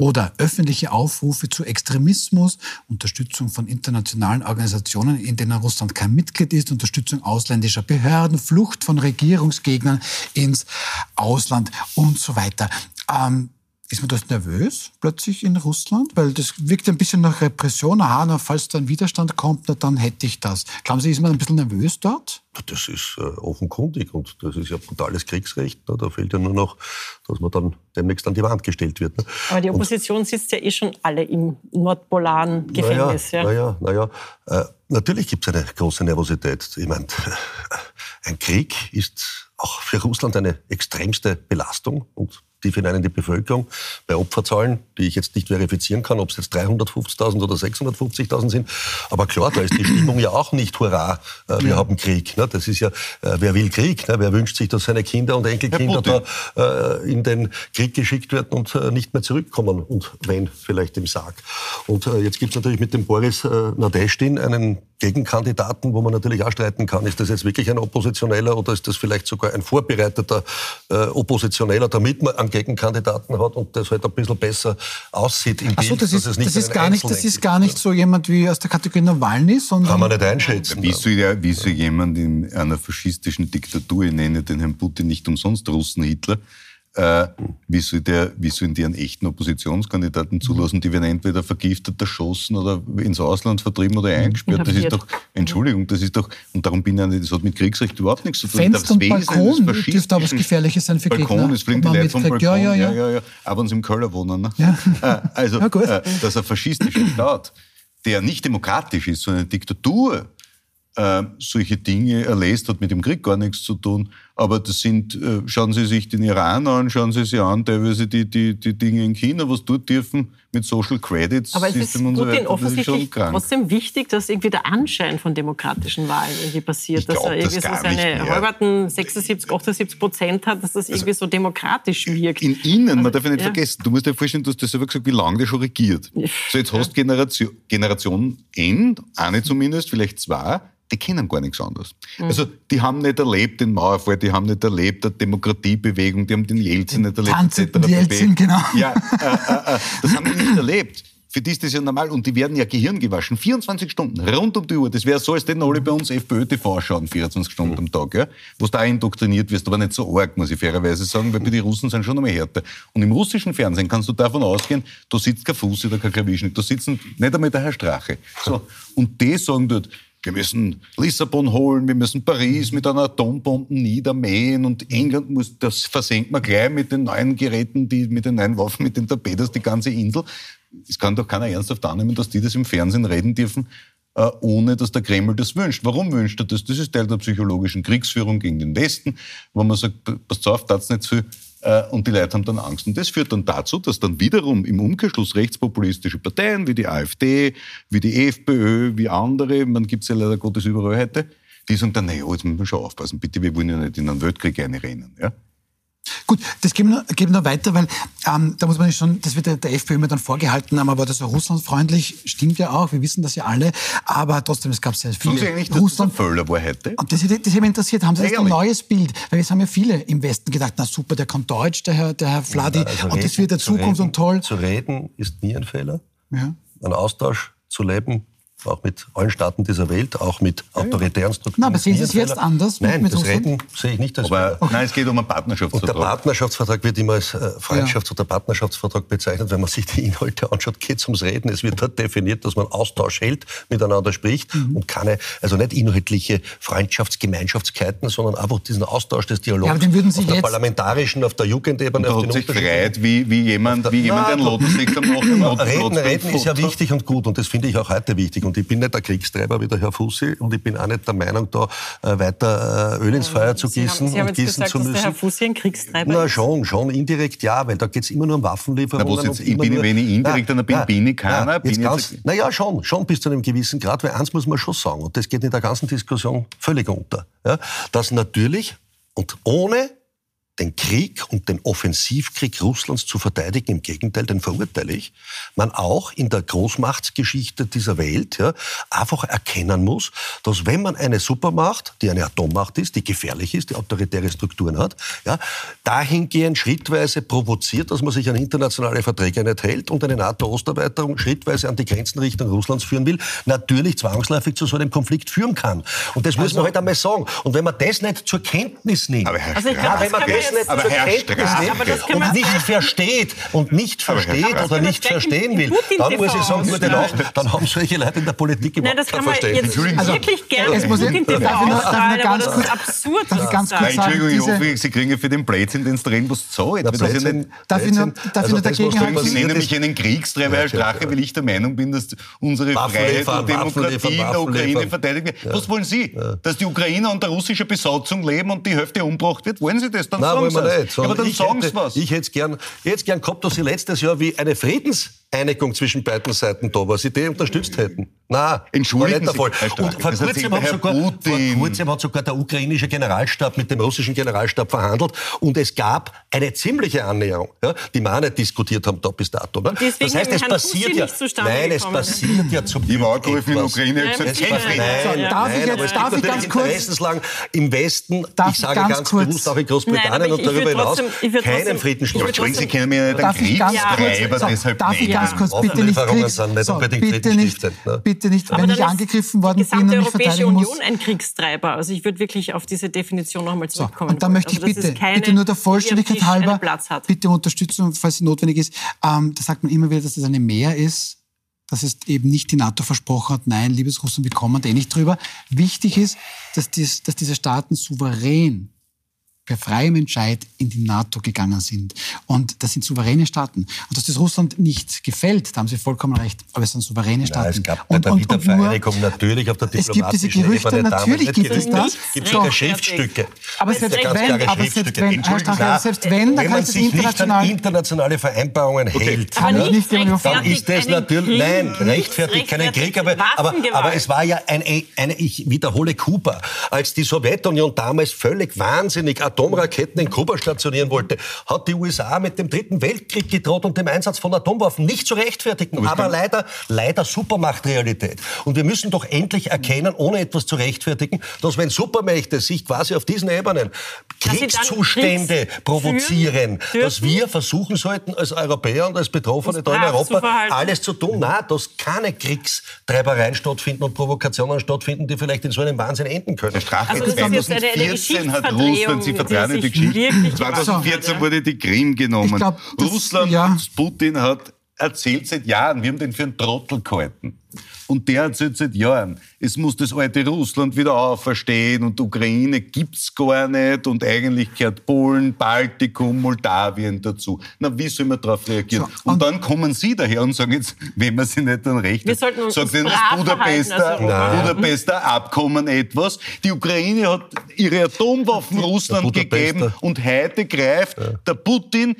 oder öffentliche Aufrufe zu Extremismus, Unterstützung von internationalen Organisationen, in denen Russland kein Mitglied ist, Unterstützung ausländischer Behörden, Flucht von Regierungsgegnern ins Ausland und so weiter. Ähm, ist man das nervös plötzlich in Russland? Weil das wirkt ein bisschen nach Repression. Aha, na, falls da ein Widerstand kommt, na, dann hätte ich das. Glauben Sie, ist man ein bisschen nervös dort? Das ist äh, offenkundig und das ist ja brutales Kriegsrecht. Ne? Da fehlt ja nur noch, dass man dann demnächst an die Wand gestellt wird. Ne? Aber die Opposition und, sitzt ja eh schon alle im nordpolaren Gefängnis. Naja, ja. naja, naja. Äh, natürlich gibt es eine große Nervosität. Ich meine, <laughs> ein Krieg ist auch für Russland eine extremste Belastung und tief hinein in die Bevölkerung. Bei Opferzahlen, die ich jetzt nicht verifizieren kann, ob es jetzt 350.000 oder 650.000 sind. Aber klar, da ist die Stimmung ja auch nicht hurra, äh, wir ja. haben Krieg. Ne? Das ist ja, äh, wer will Krieg? Ne? Wer wünscht sich, dass seine Kinder und Enkelkinder da äh, in den Krieg geschickt werden und äh, nicht mehr zurückkommen? Und wenn, vielleicht im Sarg. Und äh, jetzt gibt es natürlich mit dem Boris äh, Nadeshtin einen Gegenkandidaten, wo man natürlich auch streiten kann, ist das jetzt wirklich ein Oppositioneller oder ist das vielleicht sogar ein vorbereiteter äh, Oppositioneller, damit man einen Gegenkandidaten hat und das halt ein bisschen besser aussieht im Ach so, das ist, das ist gar nicht, das ist gar nicht so jemand wie aus der Kategorie Nawalny, sondern... Kann man nicht einschätzen. Wie so, ja, wie so jemand in einer faschistischen Diktatur, ich nenne den Herrn Putin nicht umsonst Russen-Hitler, äh, wie, soll der, wie sollen die einen echten Oppositionskandidaten zulassen? Die werden entweder vergiftet, erschossen oder ins Ausland vertrieben oder eingesperrt. Das ist doch, Entschuldigung, das ist doch, und darum bin ich nicht, das hat mit Kriegsrecht überhaupt nichts zu tun. Fenster und Balkon dürfte aber was Gefährliches sein für Balkon, Gegner. es fliegen die Leute vom Balkon. Ja, ja, ja. ja, ja. Aber sie im Keller wohnen. Ne? Ja. Äh, also, <laughs> ja, äh, dass ein faschistischer Staat, der nicht demokratisch ist, sondern eine Diktatur, äh, solche Dinge erlässt, hat mit dem Krieg gar nichts zu tun. Aber das sind, äh, schauen Sie sich den Iran an, schauen Sie sich an, teilweise die, die, die Dinge in China, was dort dürfen mit Social Credits. Aber es ist Putin so offensichtlich trotzdem wichtig, dass irgendwie der Anschein von demokratischen Wahlen irgendwie passiert, dass er irgendwie das so seine halberten 76, 78 Prozent hat, dass das also irgendwie so demokratisch wirkt. In Ihnen, also, man darf ja nicht ja. vergessen, du musst dir vorstellen, du hast das selber gesagt, wie lange der schon regiert. So, jetzt hast du Generation, Generation N, eine zumindest, vielleicht zwei, die kennen gar nichts anderes. Mhm. Also die haben nicht erlebt den Mauerfall, die haben nicht erlebt die Demokratiebewegung, die haben den Jelzin nicht erlebt, etc. Jelzin, genau. Ja, äh, äh, äh, das haben die nicht erlebt. Für die ist das ja normal und die werden ja Gehirn gewaschen. 24 Stunden, rund um die Uhr. Das wäre so, als hätten alle bei uns FPÖ-TV schauen, 24 Stunden am Tag, ja? wo du da indoktriniert wirst, aber nicht so arg, muss ich fairerweise sagen, weil bei die Russen sind schon einmal härter. Und im russischen Fernsehen kannst du davon ausgehen, da sitzt kein Fuß oder kein Klavierschnitt, da sitzen nicht einmal der Herr Strache. So. Und die sagen dort, wir müssen Lissabon holen, wir müssen Paris mit einer Atombombe niedermähen und England muss, das versenkt man gleich mit den neuen Geräten, die, mit den neuen Waffen, mit den Torpedos, die ganze Insel. Es kann doch keiner ernsthaft annehmen, dass die das im Fernsehen reden dürfen, äh, ohne dass der Kreml das wünscht. Warum wünscht er das? Das ist Teil der psychologischen Kriegsführung gegen den Westen, wo man sagt, passt auf, tat's nicht zu viel. Äh, und die Leute haben dann Angst. Und das führt dann dazu, dass dann wiederum im Umkehrschluss rechtspopulistische Parteien wie die AfD, wie die FPÖ, wie andere, man gibt es ja leider Gottes überall heute, die sagen dann, naja, jetzt müssen wir schon aufpassen, bitte, wir wollen ja nicht in einen Weltkrieg einrennen. Ja? Gut, das geben wir, geben wir weiter, weil ähm, da muss man schon, das wird der, der FPÖ immer dann vorgehalten, aber war das so russlandfreundlich? Stimmt ja auch, wir wissen das ja alle, aber trotzdem, es gab sehr viele. Sagen Sie eigentlich, dass Russland, das ein Völler war heute? Und das, das hat mich interessiert, haben Sie jetzt ein neues Bild? Weil jetzt haben ja viele im Westen gedacht, na super, der kann Deutsch, der Herr, der Herr Fladi, ja, also und reden, das wird der Zukunft reden, und toll. Zu reden ist nie ein Fehler. Ja. Ein Austausch zu leben auch mit allen Staaten dieser Welt, auch mit autoritären Strukturen. Na, aber sehen Sie es jetzt anders? Nein, mit das Reden sehe ich nicht als aber, Nein, es geht um einen Partnerschaftsvertrag. Und der Partnerschaftsvertrag wird immer als äh, Freundschafts- oder Partnerschaftsvertrag bezeichnet. Wenn man sich die Inhalte anschaut, geht es ums Reden. Es wird dort definiert, dass man Austausch hält, miteinander spricht mhm. und keine, also nicht inhaltliche Freundschaftsgemeinschaftskeiten, sondern einfach diesen Austausch des Dialogs ja, den würden Sie auf der parlamentarischen, auf der Jugendebene. Und auf den sich freut, wie, wie jemand, wie jemand den Lotussektor macht. Reden, Reden ist ja wichtig und gut und das finde ich auch heute wichtig. Und ich bin nicht der Kriegs Kriegstreiber wie der Herr Fussi und ich bin auch nicht der Meinung, da äh, weiter äh, Öl ins Feuer zu gießen Sie haben, Sie haben und gießen gesagt, zu müssen. Dass der Herr Fussi ein Kriegstreiber Na schon, schon indirekt ja, weil da geht es immer nur um Waffenlieferungen. Na, jetzt, ich bin, nur, wenn ich indirekt na, bin, bin ich keiner. Na, bin ganz, na ja, schon, schon bis zu einem gewissen Grad, weil eins muss man schon sagen, und das geht in der ganzen Diskussion völlig unter, ja, dass natürlich und ohne den Krieg und den Offensivkrieg Russlands zu verteidigen. Im Gegenteil, den verurteile ich. Man auch in der Großmachtsgeschichte dieser Welt ja, einfach erkennen muss, dass wenn man eine Supermacht, die eine Atommacht ist, die gefährlich ist, die autoritäre Strukturen hat, ja, dahingehend schrittweise provoziert, dass man sich an internationale Verträge nicht hält und eine NATO-Osterweiterung schrittweise an die Grenzen Richtung Russlands führen will, natürlich zwangsläufig zu so einem Konflikt führen kann. Und das also, muss man halt einmal sagen. Und wenn man das nicht zur Kenntnis nimmt, aber Herr also ich glaub, wenn man das nicht aber Kenntnis nimmt und nicht versteht und nicht versteht oder nicht verstehen will, dann muss ich sagen, gute Nacht, dann haben solche Leute in der Politik überhaupt Nein, das kann man jetzt wirklich gerne es muss in TV darf ich noch, darf ich ganz kurz, absurd darf ich ganz kurz sagen, Entschuldigung, ich hoffe, Sie kriegen für den Blödsinn, den Sie drehen, was zahlt. Darf ich nur, darf ich nur dagegen halten? Sie nennen mich einen Kriegstreiber, Herr Strache, weil ich der Meinung bin, dass unsere Freiheit und Demokratie in der Ukraine verteidigt wird. Was wollen Sie? Dass die Ukrainer unter russischer Besatzung leben und die Hälfte umgebracht wird? Wollen Sie das? Dann sagen Sie es. Aber dann sagen Sie was. Ich hätte es gern, gern gehabt, dass Sie letztes Jahr wie eine Friedens Einigung zwischen beiden Seiten da war, sie die unterstützt hätten. Nein, Entschuldigen war nicht der Fall. Und vor kurzem, hat sogar, vor kurzem hat sogar der ukrainische Generalstab mit dem russischen Generalstab verhandelt und es gab eine ziemliche Annäherung, ja, die wir auch nicht diskutiert haben da bis dato. Ne? Das heißt, es passiert ja, nein, es passiert ja zum Ich war angerufen in der Ukraine, ich habe gesagt, nein, nein, nein, darf ich jetzt, darf ich ganz kurz? im Westen, ich sage ganz, bewusst auch in Großbritannien und darüber hinaus, keinen Friedensschluss. Entschuldigen Sie, kennen mir nicht einen Kriegstreiber deshalb nicht kurz, bitte nicht nicht so, bitte nicht, ne? bitte nicht, wenn ich angegriffen worden bin und mich verteidigen muss. Union ein Kriegstreiber. Also ich würde wirklich auf diese Definition nochmal zurückkommen. So, und da möchte ich also, bitte, bitte nur der Vollständigkeit halber, bitte Unterstützung, falls sie notwendig ist. Ähm, da sagt man immer wieder, dass das eine Mehr ist dass es eben nicht die NATO versprochen hat, nein, liebes Russland, wir kommen da eh nicht drüber. Wichtig ist, dass, dies, dass diese Staaten souverän per freiem Entscheid in die NATO gegangen sind. Und das sind souveräne Staaten. Und dass das Russland nicht gefällt, da haben Sie vollkommen recht, aber es sind souveräne Staaten. Ja, es gab bei und, der Wiedervereinigung natürlich auf der Es gibt diese Gerüchte, Ebene, natürlich gibt es das. Es gibt sogar Schriftstücke. Aber selbst wenn, aber selbst wenn, Herr Strache, selbst wenn, dann kann es international... Nicht internationale Vereinbarungen hält, kann ich nicht dann ist das natürlich, nein, rechtfertigt keinen Krieg, aber, aber, aber es war ja ein, ein, ich wiederhole Kuba, als die Sowjetunion damals völlig wahnsinnig Atomraketen in Kuba stationieren wollte, hat die USA mit dem Dritten Weltkrieg gedroht und dem Einsatz von Atomwaffen nicht zu rechtfertigen. Aber leider, leider Supermachtrealität. Und wir müssen doch endlich erkennen, ohne etwas zu rechtfertigen, dass wenn Supermächte sich quasi auf diesen Ebenen Kriegszustände Kriegs provozieren, führen dass wir versuchen sollten, als Europäer und als Betroffene da in zu Europa alles zu tun. Nein, dass keine Kriegstreibereien stattfinden und Provokationen stattfinden, die vielleicht in so einem Wahnsinn enden können. Herr Strache, Also das ist jetzt eine- eine 2014 hat Russland, Sie sich Geschichte, wirklich 2014 gemacht hat, wurde die Krim genommen. Glaub, das- Russland, ja. Putin hat erzählt seit Jahren, wir haben den für einen Trottel gehalten. Und der erzählt seit Jahren, es muss das alte Russland wieder auferstehen und die Ukraine gibt's gar nicht und eigentlich gehört Polen, Baltikum, Moldawien dazu. Na, wie soll man darauf reagieren? So, und, und- dann kommen Sie daher und sagen jetzt, wenn man sie nicht dann recht Wir hat, sollten uns sagt Ihnen das Budapester, verhalten als Europa. Budapester Abkommen etwas. Die Ukraine hat ihre Atomwaffen Russland gegeben und heute greift der Putin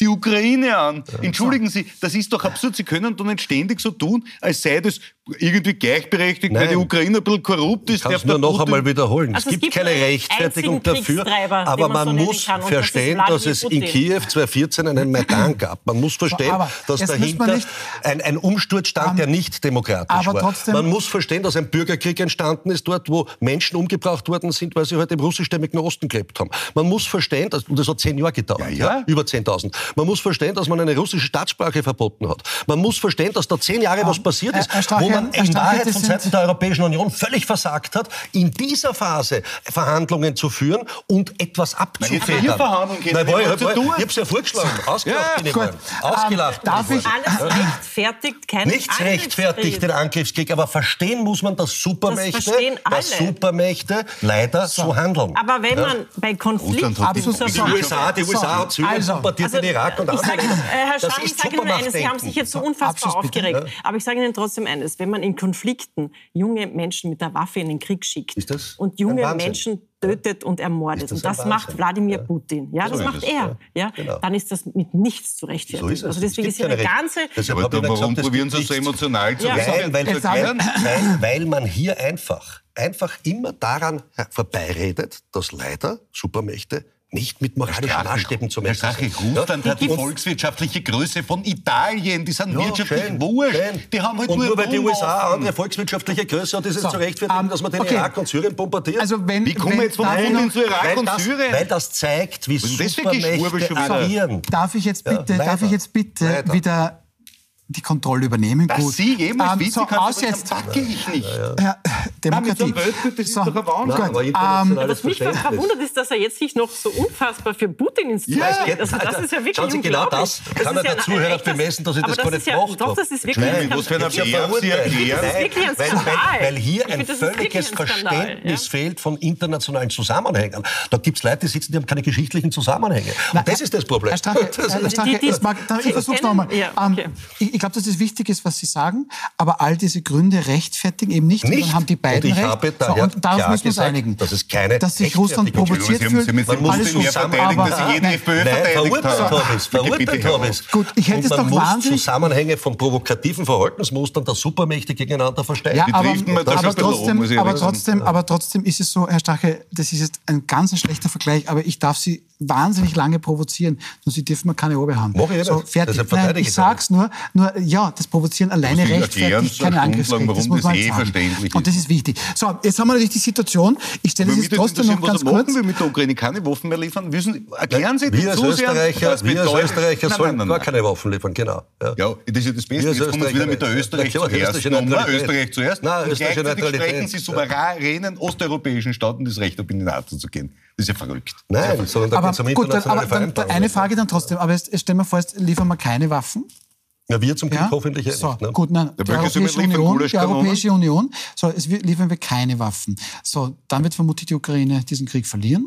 die Ukraine an. Entschuldigen Sie, das ist doch absurd. Sie können doch nicht ständig so tun, als sei das irgendwie gleichberechtigt, weil Nein. die Ukraine ein bisschen korrupt ist. Ich kann es nur noch Putin- einmal wiederholen. Also es es gibt gibt keine Rechtfertigung dafür, aber man so man nennen muss kann, und das verstehen, dass es in. Kiew 2014 einen Maidan gab. Man muss verstehen, aber dass dahinter nicht- ein, ein Umsturz stand, der nicht demokratisch aber war. trotzdem- man muss verstehen, dass ein Bürgerkrieg entstanden ist dort, wo Menschen umgebracht worden sind, weil sie heute im russischstämmigen Osten gelebt haben. Man muss verstehen, dass, und das hat zehn Jahre gedauert, Ja, ja. über 10.000. Man muss verstehen, dass man eine russische Staatssprache verboten hat. Man muss verstehen, dass da zehn Jahre was passiert ist, Herr- Herr Strache, wo man Herr in Wahrheit das von Seiten der Europäischen Union völlig versagt hat, in dieser Phase Verhandlungen zu führen und etwas abzufedern. Verhandlungen Nein, so tun. ich hab's ja vorgeschlagen. Ausgelacht Ja, bin ich. Ausgelacht Ähm, darf ich-. Alles rechtfertigt keinen Nichts rechtfertigt den Angriffskrieg, aber verstehen muss man, dass Supermächte, verstehen dass. Supermächte leider so, handeln. Aber wenn man bei die Absolut. die So, USA, die so, USA hat Syrien also, bombardiert, Also, den Irak und andere äh, Herr Das Strache, ich sage Ihnen eines, Sie haben sich jetzt so unfassbar aufgeregt. Aber ich sage Ihnen trotzdem eines, wenn man in Konflikten junge Menschen mit der Waffe in den Krieg schickt Ist das und junge? Menschen tötet und ermordet, Ist das und das macht Wladimir Ja. Putin, ja, das So macht ist es, er, ja, genau. dann ist das mit nichts zu rechtfertigen. So ist es. Also Es deswegen ist Ihre ganze... Deshalb Aber dann, warum gesagt, es probieren Sie so emotional zu Ja. Weil, habe weil, weil, weil man hier einfach, einfach immer daran vorbeiredet, dass leider Supermächte nicht mit moralischen Maßstäben zu Herr messen Strache, sind. Russland Ja? hat die volkswirtschaftliche Größe von Italien. Die sind Ja, wirtschaftlich schön, wurscht. schön. Die haben halt und nur, nur weil die. USA eine andere volkswirtschaftliche Größe hat, ist es So, zu rechtfertigen, ähm, dass man den okay. Irak und Syrien bombardiert. Also wenn, Wie kommen wenn, wir jetzt von noch- zu Irak weil, und das, Syrien? weil das zeigt, wie Supermächte agieren. Darf ich jetzt Ja, bitte, leider. darf ich jetzt bitte Leider. wieder die Kontrolle übernehmen? Dass Gut. Sie jemals Ähm, so, aus jetzt. packe ich nicht. Ja, Demokratie. mit so einem Weltbild, das ist doch ein. Nein, aber ähm, Was mich verwundert ist, dass er jetzt sich noch so unfassbar für Putin ins Zeug Ja, geht- Also das ist ja wirklich Schauen Sie, genau das kann ja der Zuhörer bemessen, dass ich das gar nicht ist ja, gemacht Doch, habe. das ist wirklich Nein, ein Skandal. Weil, hier ein völliges Verständnis ja. fehlt von internationalen Zusammenhängen. Da gibt es Leute, die sitzen, die haben keine geschichtlichen Zusammenhänge. Und das ist das Problem. Herr Strache, <laughs> ich versuche es nochmal. ja, ich ich glaube, dass es wichtig ist, was Sie sagen, aber all diese Gründe rechtfertigen eben nicht. und Nicht. Dann haben die beiden Und ich recht. habe so, daher und darauf müssen wir uns einigen. dass es keine dass sich Russland provoziert fühlt. Sie müssen Man muss alles mehr verteidigen, aber, dass Sie jede nein, FPÖ verteidigt verurteilt haben. Verurteilt habe ich. Gut, ich hätte es man doch muss wahnsinnig- Zusammenhänge von provokativen Verhaltensmustern der Supermächte gegeneinander verstehen. Ja, aber, da aber, trotzdem, aber, trotzdem, aber trotzdem ist es so, Herr Strache, das ist jetzt ein ganz schlechter Vergleich, aber ich darf Sie wahnsinnig lange provozieren. Nur Sie dürfen mir keine Ober haben. Mach ich so, fertig. Nein, ich sag's nur, nur, ja, das Provozieren alleine rechtfertigt stundenlang, Angriffskrieg. Das warum muss das man eh sagen. verständlich Und das ist wichtig. So, jetzt haben wir natürlich die Situation. Ich stelle es jetzt trotzdem noch ganz was machen kurz. wir mit der Ukraine keine Waffen mehr liefern? Wissen, erklären Sie den Zusehern, Österreicher, was wir als Österreicher Nein, sollen nein, nein, gar nein. keine Waffen liefern, genau. Ja. Ja, das ist ja das Beste. Jetzt kommen wir wieder Österreicher mit der nicht. Österreich Ja, zuerst. Österreich zuerst. Nein, Neutralität. sprechen Sie souveränen osteuropäischen Staaten das Recht ab, in die NATO zu gehen. Das ist ja verrückt. Nein, sondern da Aber geht es um gut, dann, internationale aber dann, eine Frage dann trotzdem. Aber jetzt stellen wir vor, jetzt liefern wir keine Waffen. Ja, wir zum Glück Ja? hoffentlich eh so, nicht. Ne? Gut, nein, die Europäische, Union, die. Europäische Union, so, es liefern wir keine Waffen. So, dann wird vermutlich die Ukraine diesen Krieg verlieren.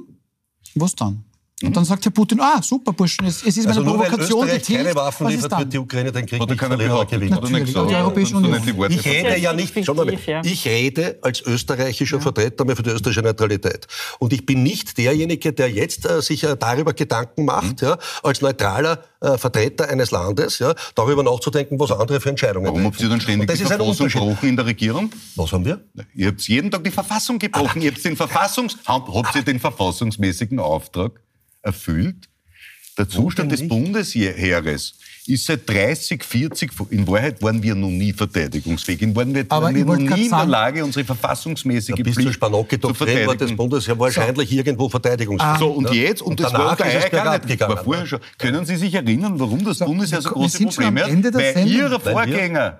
Was dann? Und dann sagt Herr Putin, ah, super, Burschen, es, es ist meine Also weil Provokation Österreich getilgt. keine Waffen liefert, wird die Ukraine den Krieg nicht verlieren gewinnen. Natürlich, gesagt. die Europäische Und Union. die Ich rede ja nicht schau mal, ich rede als österreichischer Vertreter mal für die österreichische Neutralität. Und ich bin nicht derjenige, der jetzt äh, sich äh, darüber Gedanken macht, Mhm. ja, als neutraler äh, Vertreter eines Landes, ja, darüber nachzudenken, was andere für Entscheidungen Warum habt ihr dann ständig Und das die ist ein Verfassung gebrochen in der Regierung? Was haben wir? Ihr habt jeden Tag die Verfassung gebrochen. Ihr habt den, Verfassungs habt, habt ihr den verfassungsmäßigen Auftrag erfüllt? Der Zustand des? Bundesheeres ist seit 30, 40, in Wahrheit waren wir noch nie verteidigungsfähig. In Wahrheit waren Aber wir noch nie in der Lage, unsere verfassungsmäßige Bis zur Pflicht zu Spanocki-Doktrin war das verteidigen. Bundesheer wahrscheinlich irgendwo verteidigungsfähig. So, und ja. jetzt, und, das danach war der ist gar nicht, gegangen. war vorher schon. Können Sie sich erinnern, warum das Bundesheer so große Probleme hat? der Weil Sendung. Ihre Vorgänger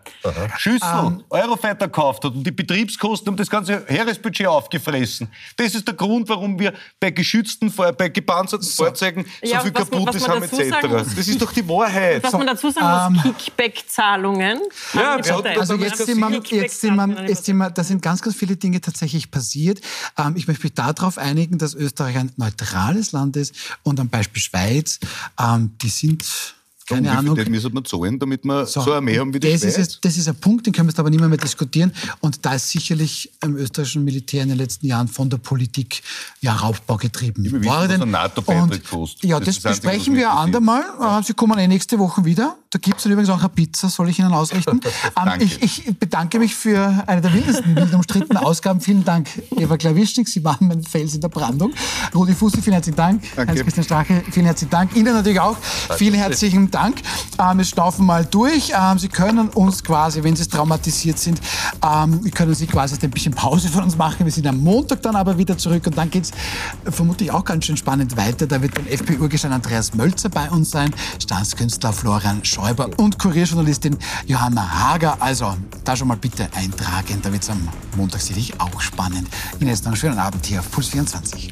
Schüssel, Eurofighter gekauft hat und die Betriebskosten haben das ganze Heeresbudget aufgefressen. Das ist der Grund, warum wir bei geschützten, bei gepanzerten Fahrzeugen so Ja, viel Kaputtes haben etc. Das ist doch die Wahrheit. Was man dazu sagen muss, Kickback-Zahlungen. Ja, Also jetzt sind, wir, Kickback-Zahlungen jetzt, sind wir, jetzt sind wir, da sind ganz, ganz viele Dinge tatsächlich passiert. Ähm, ich möchte mich darauf einigen, dass Österreich ein neutrales Land ist und am Beispiel Schweiz, ähm, die sind, keine und Ahnung, viel müssen wir zahlen, damit wir so, eine Armee haben wie die das Schweiz? ist, das ist ein Punkt, den können wir jetzt aber nicht mehr, mehr diskutieren. Und da ist sicherlich im österreichischen Militär in den letzten Jahren von der Politik ja, Raubbau getrieben wir wissen, was worden. ein NATO-Beitritt kostet. Ja, Das das, besprechen wir ein andermal. Äh, Sie kommen eh nächste Woche wieder. Da gibt es übrigens auch eine Pizza, soll ich Ihnen ausrichten. <laughs> ähm, Danke. ich, ich bedanke mich für eine der wildesten, wild umstrittenen Ausgaben. Vielen Dank, Eva Klawischnik. Sie waren mein Fels in der Brandung. Rudi Fussi, vielen herzlichen Dank. Hans-Christian Strache, vielen herzlichen Dank. Ihnen natürlich auch vielen herzlichen Dank. Ähm, wir schnaufen mal durch. Ähm, Sie können uns quasi, wenn Sie traumatisiert sind, ähm, können Sie quasi ein bisschen Pause von uns machen. Wir sind am Montag dann aber wieder zurück und dann geht es vermutlich auch ganz schön spannend weiter. Da wird beim FPU-Urgestein Andreas Mölzer bei uns sein, Staatskünstler Florian Schäuber und Kurierjournalistin Johanna Hager. Also da schon mal bitte eintragen, da wird es am Montag sicherlich auch spannend. Ihnen jetzt noch einen schönen Abend hier auf Puls 24.